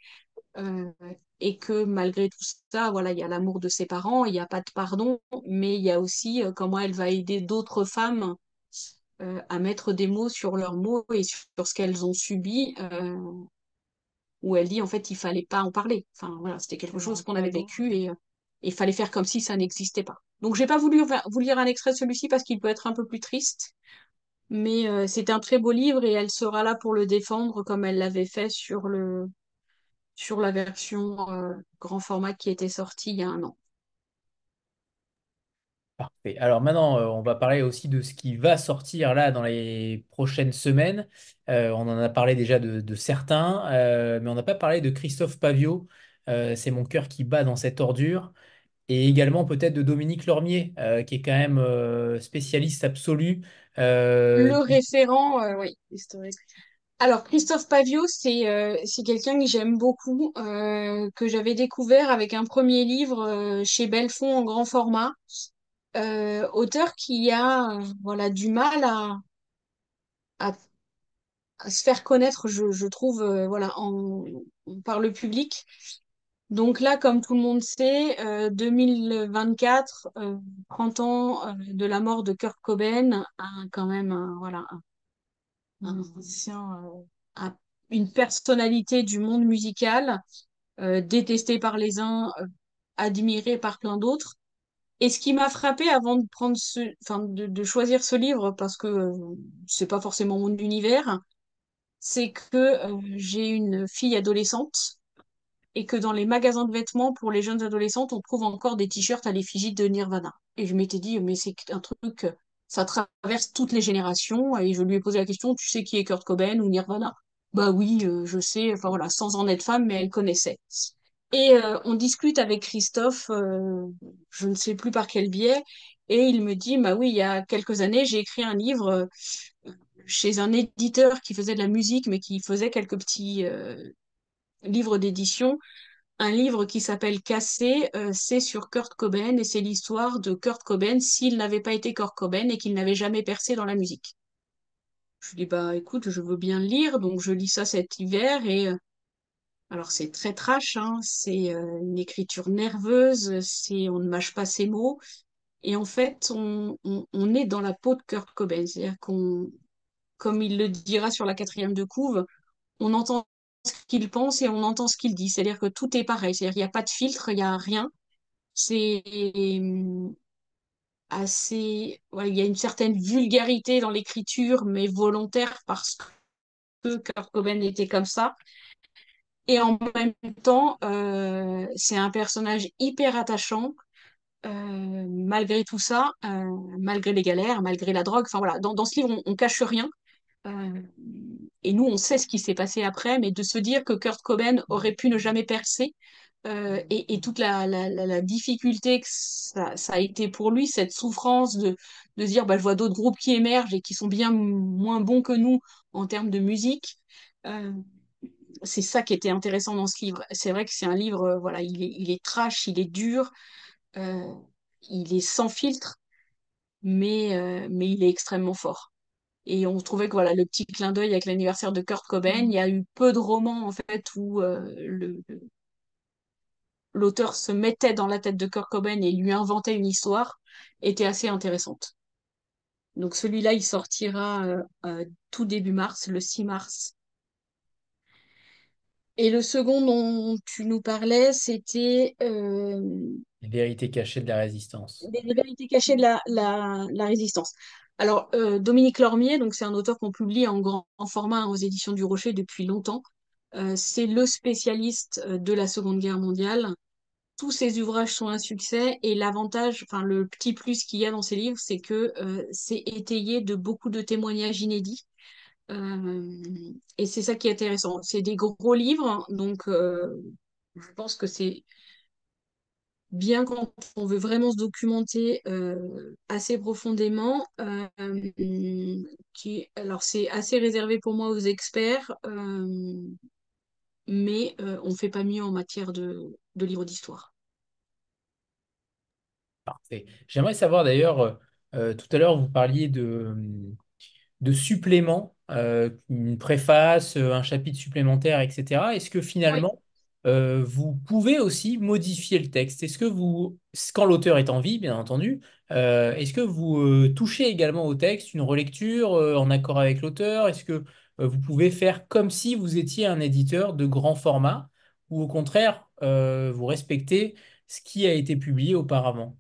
Et que malgré tout ça, voilà, il y a l'amour de ses parents, il n'y a pas de pardon, mais il y a aussi comment elle va aider d'autres femmes euh, à mettre des mots sur leurs mots et sur, ce qu'elles ont subi, euh, où elle dit en fait il fallait pas en parler. Enfin voilà, c'était quelque chose qu'on avait vécu et euh, il fallait faire comme si ça n'existait pas. Donc j'ai pas voulu vous lire un extrait de celui-ci parce qu'il peut être un peu plus triste, mais euh, c'est un très beau livre et elle sera là pour le défendre comme elle l'avait fait sur le sur la version euh, grand format qui était sortie il y a un an. Parfait. Alors maintenant, euh, on va parler aussi de ce qui va sortir là dans les prochaines semaines. Euh, on en a parlé déjà de, de certains, euh, mais on n'a pas parlé de Christophe Pavio. C'est mon cœur qui bat dans cette ordure. Et également peut-être de Dominique Lormier, qui est quand même spécialiste absolu. Le référent, oui, historique. Alors, Christophe Pavio, c'est euh, quelqu'un que j'aime beaucoup, euh, que j'avais découvert avec un premier livre euh, chez Belfond en grand format. Euh, auteur qui a euh, voilà, du mal à, à, à se faire connaître, je, je trouve, euh, voilà, en, par le public. Donc là, comme tout le monde sait, euh, 2024, euh, 30 ans de la mort de Kurt Cobain, un- quand même, un- voilà, un- euh, un- une personnalité du monde musical, euh, détesté par les uns, euh, admiré par plein d'autres. Et ce qui m'a frappé avant de prendre ce, enfin, de, choisir ce livre, parce que euh, c'est pas forcément mon univers, c'est que euh, j'ai une fille adolescente et que dans les magasins de vêtements pour les jeunes adolescentes, on trouve encore des t-shirts à l'effigie de Nirvana. Et je m'étais dit, mais c'est un truc, ça traverse toutes les générations. Et je lui ai posé la question, tu sais qui est Kurt Cobain ou Nirvana? Bah oui, euh, je sais, enfin voilà, sans en être femme, mais elle connaissait. Et euh, on discute avec Christophe, euh, je ne sais plus par quel biais, et il me dit, bah oui, il y a quelques années, j'ai écrit un livre euh, chez un éditeur qui faisait de la musique, mais qui faisait quelques petits livres d'édition un livre qui s'appelle Cassé, c'est sur Kurt Cobain et c'est l'histoire de Kurt Cobain s'il n'avait pas été Kurt Cobain et qu'il n'avait jamais percé dans la musique. Je lui dis bah écoute, je veux bien le lire, donc je lis ça cet hiver et alors c'est très trash, hein, c'est euh, une écriture nerveuse, c'est on ne mâche pas ses mots et en fait on, est dans la peau de Kurt Cobain, c'est-à-dire qu'on comme il le dira sur la quatrième de couve, on entend ce qu'il pense et on entend ce qu'il dit. C'est-à-dire que tout est pareil. C'est-à-dire qu'il n'y a pas de filtre, il n'y a rien. C'est hum, assez. Il y a une certaine vulgarité dans l'écriture, mais volontaire parce que Kurt Cobain était comme ça. Et en même temps, euh, c'est un personnage hyper attachant. Euh, malgré tout ça, euh, malgré les galères, malgré la drogue, enfin voilà, dans, ce livre, on, on cache rien. Et nous, on sait ce qui s'est passé après, mais de se dire que Kurt Cobain aurait pu ne jamais percer et, toute la, difficulté que ça, ça, a été pour lui, cette souffrance de, de dire bah, je vois d'autres groupes qui émergent et qui sont bien moins bons que nous en termes de musique. C'est ça qui était intéressant dans ce livre. C'est vrai que c'est un livre, euh, voilà, il est, il trash, il est dur, euh, il est sans filtre, mais, euh, mais il est extrêmement fort. Et on trouvait que voilà, le petit clin d'œil avec l'anniversaire de Kurt Cobain, il y a eu peu de romans en fait où le, l'auteur se mettait dans la tête de Kurt Cobain et lui inventait une histoire, était assez intéressante. Donc celui-là, il sortira tout début mars, le 6 mars. Et le second dont tu nous parlais, c'était euh, Les vérités cachées de la résistance. Les vérités cachées de la, la, la résistance. Alors, euh, Dominique Lormier, donc c'est un auteur qu'on publie en grand en format aux éditions du Rocher depuis longtemps. Euh, c'est le spécialiste de la Seconde Guerre mondiale. Tous ses ouvrages sont un succès et l'avantage, enfin le petit plus qu'il y a dans ces livres, c'est que c'est étayé de beaucoup de témoignages inédits. Euh, et c'est ça qui est intéressant. C'est des gros livres, donc euh, je pense que c'est bien quand on veut vraiment se documenter euh, assez profondément, alors c'est assez réservé pour moi aux experts, mais on ne fait pas mieux en matière de, livres d'histoire. Parfait. J'aimerais savoir d'ailleurs, tout à l'heure, vous parliez de suppléments, euh, une préface, euh, un chapitre supplémentaire, etc. Est-ce que Oui. finalement, euh, vous pouvez aussi modifier le texte? Est-ce que vous, quand l'auteur est en vie, bien entendu, euh, est-ce que vous touchez également au texte, une relecture en accord avec l'auteur? Est-ce que vous pouvez faire comme si vous étiez un éditeur de grand format, ou au contraire, vous respectez ce qui a été publié auparavant?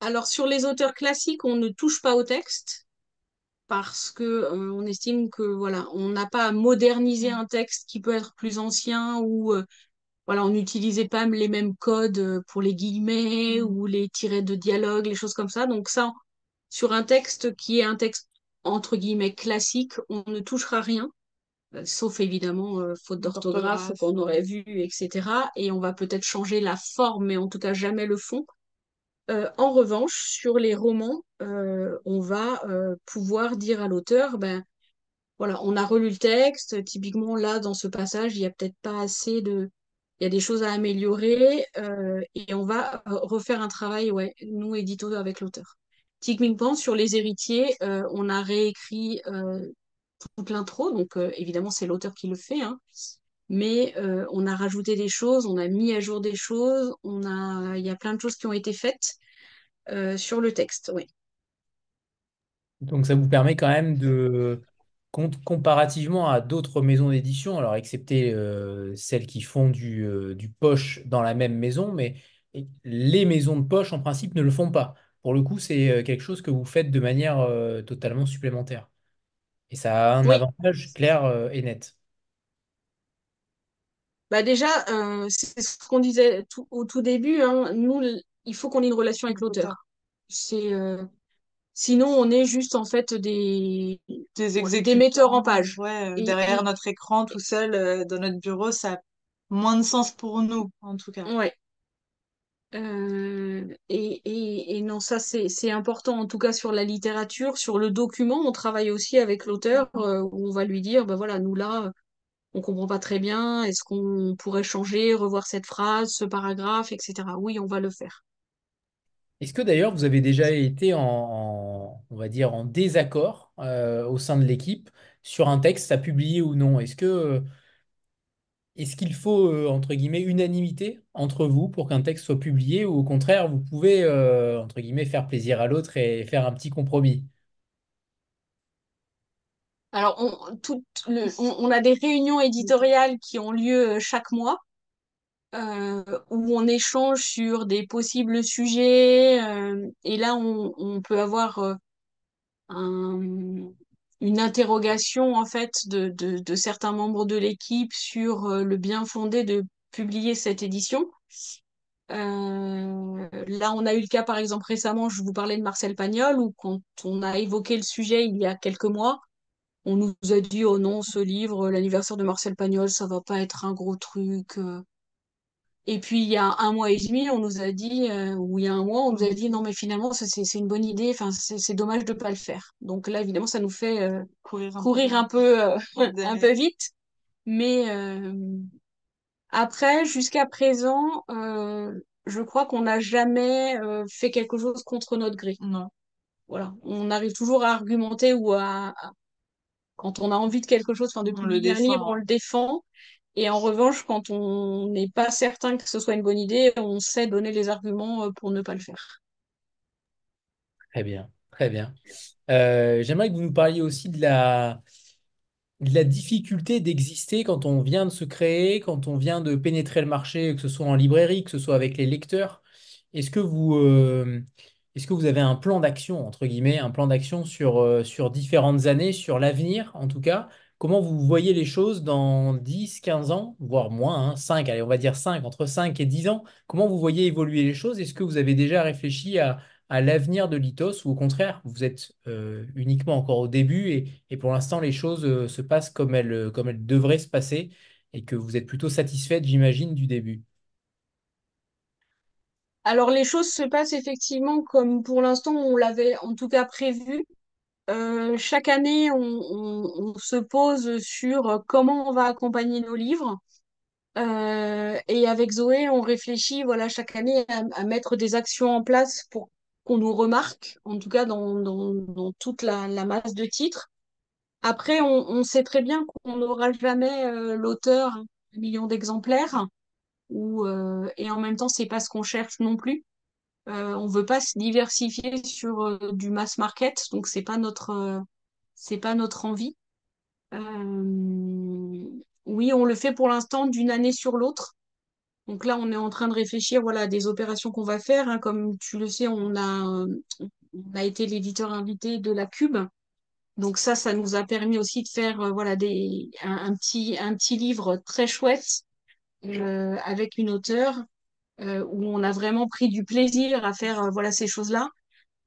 Alors sur les auteurs classiques, on ne touche pas au texte parce que euh, on estime que voilà, on n'a pas à moderniser un texte qui peut être plus ancien ou euh, voilà, on n'utilisait pas les mêmes codes euh, pour les guillemets ou les tirets de dialogue, les choses comme ça. Donc ça, sur un texte qui est un texte entre guillemets classique, on ne touchera rien, euh, sauf évidemment faute d'orthographe qu'on aurait vu, etc. Et on va peut-être changer la forme, mais en tout cas jamais le fond. Euh, en revanche, sur les romans, euh, on va euh, pouvoir dire à l'auteur, ben voilà, on a relu le texte. Typiquement, là, dans ce passage, il y a peut-être pas assez de, il y a des choses à améliorer et on va refaire un travail, ouais, nous, éditeurs avec l'auteur. Typiquement, sur les héritiers, on a réécrit toute l'intro, donc évidemment, c'est l'auteur qui le fait, hein, mais euh, on a rajouté des choses, on a mis à jour des choses, on a, il y a plein de choses qui ont été faites euh, sur le texte, oui. Donc ça vous permet quand même de, com- comparativement à d'autres maisons d'édition, alors excepté euh, celles qui font du, du poche dans la même maison, mais les maisons de poche en principe ne le font pas. Pour le coup, c'est quelque chose que vous faites de manière totalement supplémentaire. Et ça a un Oui, avantage clair et net. Bah déjà, euh, c'est ce qu'on disait tout- au tout début, hein, nous, il faut qu'on ait une relation avec l'auteur. C'est, euh, sinon, on est juste en fait des, Des des metteurs en page. ouais, euh, Et, derrière et- notre écran, tout seul, euh, dans notre bureau, ça a moins de sens pour nous, en tout cas. ouais. Euh, et, et, et non, ça c'est c'est important, en tout cas sur la littérature, sur le document, on travaille aussi avec l'auteur, euh, où on va lui dire, ben voilà, nous là. On comprend pas très bien, est-ce qu'on pourrait changer, revoir cette phrase, ce paragraphe, etc. Oui, on va le faire. Est-ce que d'ailleurs vous avez déjà été en, on va dire, en désaccord euh, au sein de l'équipe sur un texte à publier ou non? Est-ce que est-ce qu'il faut euh, entre guillemets unanimité entre vous pour qu'un texte soit publié ou au contraire vous pouvez euh, entre guillemets faire plaisir à l'autre et faire un petit compromis? Alors, on, tout le- on, on a des réunions éditoriales qui ont lieu euh, chaque mois, euh, où on échange sur des possibles sujets, euh, et là, on, on peut avoir euh, un- une interrogation, en fait, de, de, de certains membres de l'équipe sur le bien fondé de publier cette édition. Euh, là, on a eu le cas, par exemple, récemment, je vous parlais de Marcel Pagnol, où quand on a évoqué le sujet il y a quelques mois, on nous a dit, oh non, ce livre, l'anniversaire de Marcel Pagnol, ça va pas être un gros truc. euh. Et puis, il y a un mois et demi, on nous a dit, euh, ou il y a un mois, on nous a dit, non, mais finalement, c'est une bonne idée, enfin, c'est dommage de pas le faire. Donc là, évidemment, ça nous fait euh, Courir un courir peu. un peu, euh, un peu vite. Mais après, jusqu'à présent, je crois qu'on n'a jamais fait quelque chose contre notre gré. Non. Voilà, on arrive toujours à argumenter ou à- quand on a envie de quelque chose, enfin de On le défend. on le défend. Et en revanche, quand on n'est pas certain que ce soit une bonne idée, on sait donner les arguments euh, pour ne pas le faire. Très bien, très bien. Euh, j'aimerais que vous nous parliez aussi de la, de la difficulté d'exister quand on vient de se créer, quand on vient de pénétrer le marché, que ce soit en librairie, que ce soit avec les lecteurs. Est-ce que vous, euh, est-ce que vous avez un plan d'action, entre guillemets, un plan d'action sur, euh, sur différentes années, sur l'avenir en tout cas? Comment vous voyez les choses dans 10, 15 ans, voire moins, hein, 5, allez, on va dire 5, entre 5 et 10 ans? Comment vous voyez évoluer les choses? Est-ce que vous avez déjà réfléchi à, à l'avenir de Litos ou au contraire, vous êtes euh, uniquement encore au début et, et pour l'instant, les choses euh, se passent comme comme elles devraient se passer et que vous êtes plutôt satisfaite, j'imagine, du début? Alors les choses se passent effectivement comme pour l'instant on l'avait en tout cas prévu. Euh, chaque année, on, se pose sur comment on va accompagner nos livres. Euh, et avec Zoé, on réfléchit, voilà, chaque année à, mettre des actions en place pour qu'on nous remarque, en tout cas dans, toute la, masse de titres. Après, on, sait très bien qu'on n'aura jamais euh, l'auteur un million d'exemplaires, ou, euh, et en même temps, c'est pas ce qu'on cherche non plus. Euh, on veut pas se diversifier sur euh, du mass market, donc c'est pas notre, euh, c'est pas notre envie. Euh, oui, on le fait pour l'instant d'une année sur l'autre. Donc là, on est en train de réfléchir voilà, à des opérations qu'on va faire. hein. Comme tu le sais, on a, on a été l'éditeur invité de la Cube. Donc ça, ça nous a permis aussi de faire voilà, des, un, petit, un petit livre très chouette avec une auteure euh, où on a vraiment pris du plaisir à faire euh, voilà, ces choses-là.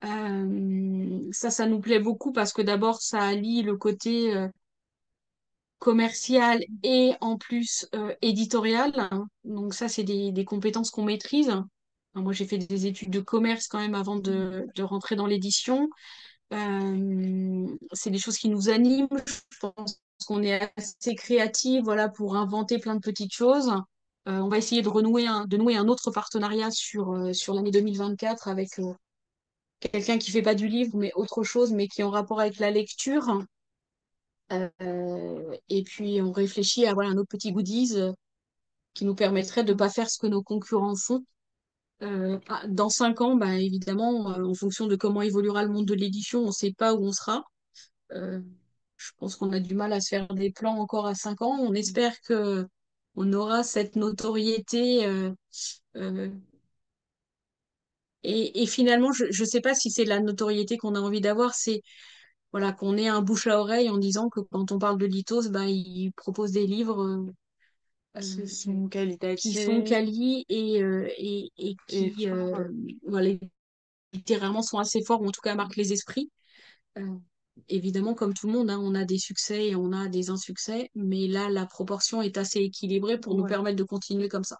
Euh, ça, ça nous plaît beaucoup parce que d'abord, ça allie le côté euh, commercial et en plus euh, éditorial. Donc ça, c'est des, des compétences qu'on maîtrise. Moi, j'ai fait des études de commerce quand même avant de, de rentrer dans l'édition. Euh, c'est des choses qui nous animent. Je pense qu'on est assez créatif, voilà, pour inventer plein de petites choses. Euh, on va essayer de renouer de nouer un autre partenariat sur, euh, l'année 2024 avec euh, quelqu'un qui fait pas du livre, mais autre chose, mais qui est en rapport avec la lecture. Et puis, on réfléchit à voilà, un autre petit goodies qui nous permettrait de ne pas faire ce que nos concurrents font. Ah, dans cinq ans, ben, évidemment, en fonction de comment évoluera le monde de l'édition, on ne sait pas où on sera. Je pense qu'on a du mal à se faire des plans encore à cinq ans. On espère que on aura cette notoriété. euh, euh, et, et finalement, je ne sais pas si c'est la notoriété qu'on a envie d'avoir, c'est voilà, qu'on ait un bouche à oreille en disant que quand on parle de Litos, ben, il propose des livres euh, Qui sont qui qualitatifs. sont quali et, et, et qui voilà, littéralement sont assez forts ou en tout cas marquent les esprits. Évidemment, comme tout le monde, hein, on a des succès et on a des insuccès, mais là, la proportion est assez équilibrée pour nous permettre de continuer comme ça.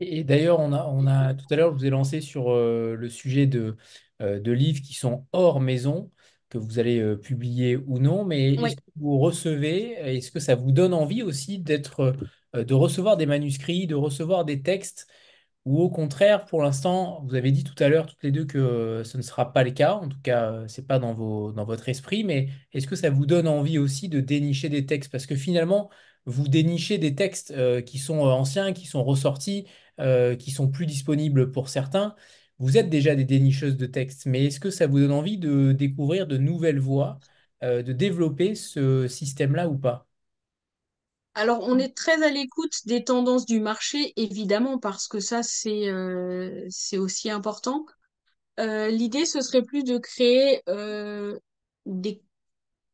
Et d'ailleurs, on a, on a, tout à l'heure, je vous ai lancé sur euh, le sujet de, euh, de livres qui sont hors maison, que vous allez euh, publier ou non, mais est-ce que vous recevez, est-ce que ça vous donne envie aussi d'être, euh, de recevoir des manuscrits, de recevoir des textes, ou au contraire, pour l'instant, vous avez dit tout à l'heure toutes les deux que euh, ce ne sera pas le cas, en tout cas, euh, c'est pas dans votre esprit, mais est-ce que ça vous donne envie aussi de dénicher des textes? Parce que finalement, vous dénichez des textes euh, qui sont anciens, qui sont ressortis, qui sont plus disponibles pour certains. Vous êtes déjà des dénicheuses de textes, mais est-ce que ça vous donne envie de découvrir de nouvelles voies, de développer ce système-là ou pas? Alors, on est très à l'écoute des tendances du marché, évidemment, parce que ça, c'est euh, aussi important. Euh, l'idée, ce serait plus de créer euh, des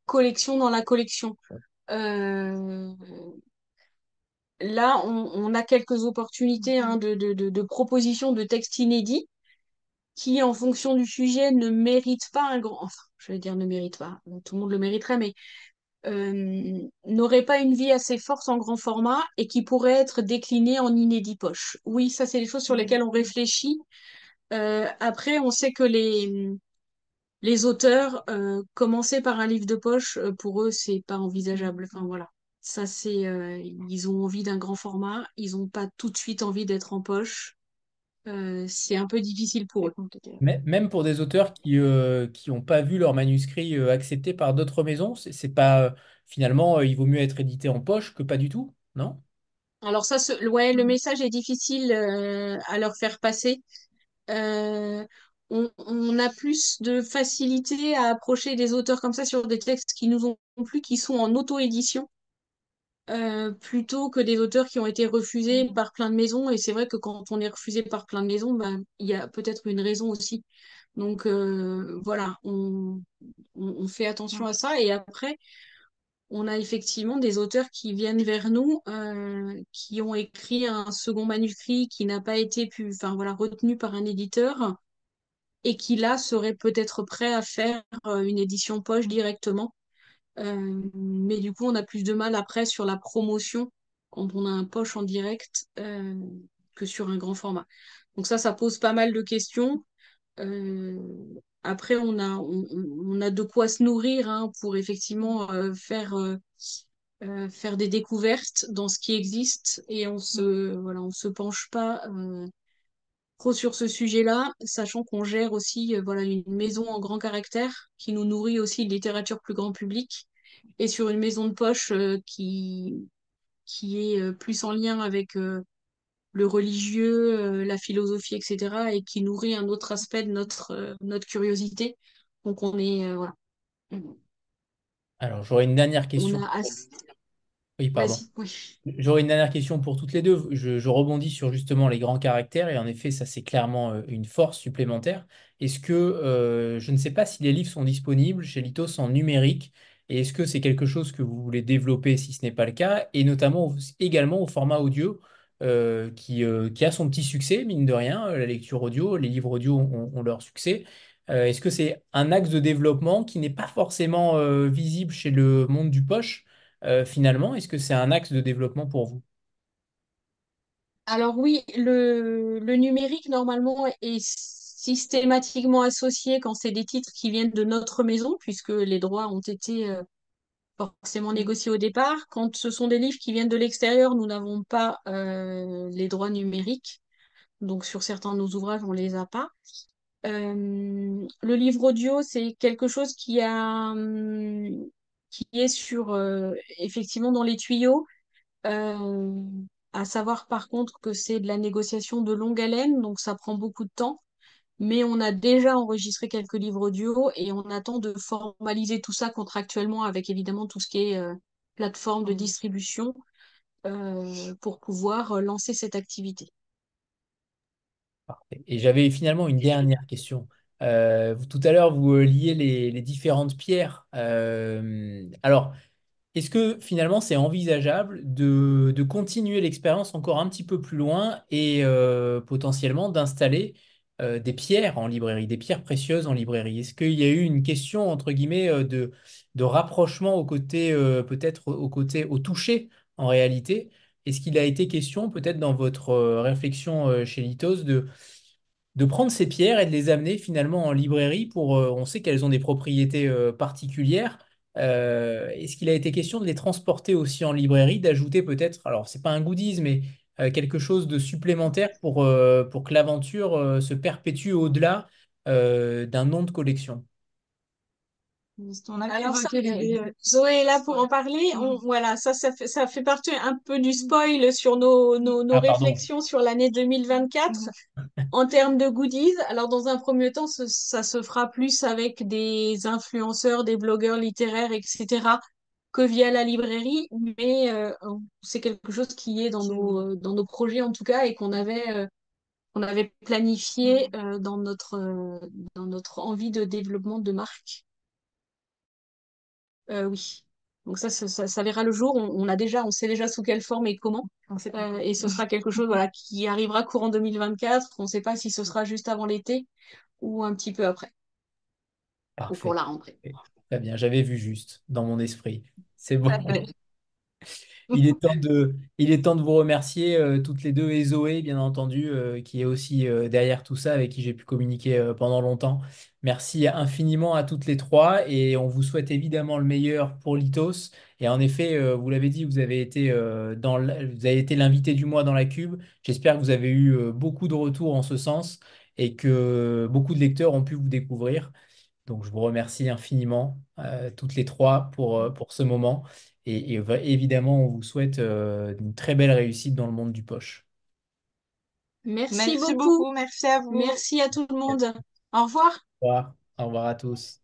collections dans la collection. Là, on, on a quelques opportunités hein, de, de, de, de propositions de textes inédits qui, en fonction du sujet, ne méritent pas un grand... Enfin, je vais dire ne méritent pas, tout le monde le mériterait, mais euh, n'aurait pas une vie assez forte en grand format et qui pourrait être décliné en inédit poche. Oui, ça, c'est les choses sur lesquelles on réfléchit. Euh, après, on sait que les, les auteurs, euh, commencer par un livre de poche, pour eux, c'est pas envisageable. Enfin, voilà. Ça, c'est, ils ont envie d'un grand format, ils n'ont pas tout de suite envie d'être en poche. Euh, c'est un peu difficile pour eux. Mê- Même pour des auteurs qui euh, qui n'ont pas vu leur manuscrit euh, accepté par d'autres maisons, c'est c'est pas euh, finalement euh, il vaut mieux être édité en poche que pas du tout, non? Alors ça, ce- ouais, le message est difficile euh, à leur faire passer. Euh, on, on a plus de facilité à approcher des auteurs comme ça sur des textes qui nous ont plu, qui sont en auto-édition, euh, plutôt que des auteurs qui ont été refusés par plein de maisons. Et c'est vrai que quand on est refusé par plein de maisons, ben, il y a peut-être une raison aussi. Donc euh, voilà, on, on, on fait attention à ça. Et après, on a effectivement des auteurs qui viennent vers nous, euh, qui ont écrit un second manuscrit qui n'a pas été pu, enfin voilà, retenu par un éditeur et qui là serait peut-être prêt à faire une édition poche directement. Euh, mais du coup, on a plus de mal après sur la promotion quand on a un poche en direct euh, que sur un grand format. Donc ça, ça pose pas mal de questions. Euh, après, on a, on, a de quoi se nourrir hein, pour effectivement faire, faire des découvertes dans ce qui existe et on se, voilà, on se penche pas trop sur ce sujet-là, sachant qu'on gère aussi euh, voilà, une maison en grand caractère qui nous nourrit aussi de littérature plus grand public et sur une maison de poche euh, qui, qui est euh, plus en lien avec le religieux, la philosophie, etc., et qui nourrit un autre aspect de notre, notre curiosité. Donc on est, voilà, Alors j'aurais une dernière on question. a assez... Oui, pardon. Vas-y, oui. J'aurais une dernière question pour toutes les deux. Je, je rebondis sur justement les grands caractères et en effet, ça c'est clairement euh, une force supplémentaire. Est-ce que euh, je ne sais pas si les livres sont disponibles chez Litos en numérique et est-ce que c'est quelque chose que vous voulez développer si ce n'est pas le cas et notamment également au format audio euh, qui, euh, qui a son petit succès, mine de rien, la lecture audio, les livres audio ont, ont leur succès. Est-ce que c'est un axe de développement qui n'est pas forcément visible chez le monde du poche? Euh, finalement, est-ce que c'est un axe de développement pour vous? Alors oui, le, numérique normalement est systématiquement associé quand c'est des titres qui viennent de notre maison, puisque les droits ont été euh, forcément négociés au départ. Quand ce sont des livres qui viennent de l'extérieur, nous n'avons pas euh, les droits numériques. Donc sur certains de nos ouvrages, on les a pas. Euh, le livre audio, c'est quelque chose qui a, hum, qui est sur, euh, effectivement dans les tuyaux. Euh, à savoir par contre que c'est de la négociation de longue haleine, donc ça prend beaucoup de temps. Mais on a déjà enregistré quelques livres audio et on attend de formaliser tout ça contractuellement avec évidemment tout ce qui est euh, plateforme de distribution euh, pour pouvoir lancer cette activité. Et j'avais finalement une dernière question. Euh, tout à l'heure, vous euh, liez les, différentes pierres. Euh, alors, est-ce que finalement c'est envisageable de, continuer l'expérience encore un petit peu plus loin et potentiellement d'installer des pierres en librairie, des pierres précieuses en librairie? Est-ce qu'il y a eu une question, entre guillemets, de, de rapprochement au côté, peut-être au côté, au toucher en réalité? Est-ce qu'il a été question, peut-être dans votre réflexion chez Litos, de de prendre ces pierres et de les amener finalement en librairie pour, euh, on sait qu'elles ont des propriétés euh, particulières. Euh, est-ce qu'il a été question de les transporter aussi en librairie, d'ajouter peut-être, alors c'est pas un goodies, mais quelque chose de supplémentaire pour, pour que l'aventure se perpétue au-delà d'un nom de collection? On a Alors ça, Zoé est là pour en parler. On, voilà, ça, ça fait, ça fait partie un peu du spoil sur nos, nos, nos Ah, réflexions sur l'année 2024 en termes de goodies. Alors, dans un premier temps, ce- ça se fera plus avec des influenceurs, des blogueurs littéraires, etc., que via la librairie. Mais euh, c'est quelque chose qui est dans nos, dans nos projets, en tout cas, et qu'on avait, euh, qu'on avait planifié euh, dans notre, euh, dans notre envie de développement de marque. Euh, oui. Donc ça, ça, ça- verra le jour. On, on a déjà, on sait déjà sous quelle forme et comment. On sait pas. Euh, et ce sera quelque chose voilà, qui arrivera courant 2024. On ne sait pas si ce sera juste avant l'été ou un petit peu après, ou Parfait. pour la rentrée. Très bien, j'avais vu juste dans mon esprit. C'est bon. Il est temps de, il est temps de vous remercier euh, toutes les deux et Zoé, bien entendu, euh, qui est aussi euh, derrière tout ça, avec qui j'ai pu communiquer pendant longtemps. Merci infiniment à toutes les trois et on vous souhaite évidemment le meilleur pour Litos. Et en effet, vous l'avez dit, vous avez été, dans l- vous avez été l'invité du mois dans la Cube. J'espère que vous avez eu beaucoup de retours en ce sens et que beaucoup de lecteurs ont pu vous découvrir. Donc, je vous remercie infiniment, toutes les trois, pour, pour ce moment. Et, et va- évidemment, on vous souhaite euh, une très belle réussite dans le monde du poche. Merci, Merci beaucoup. beaucoup, merci à vous. Merci à tout le monde. Au revoir. Au revoir. Au revoir à tous.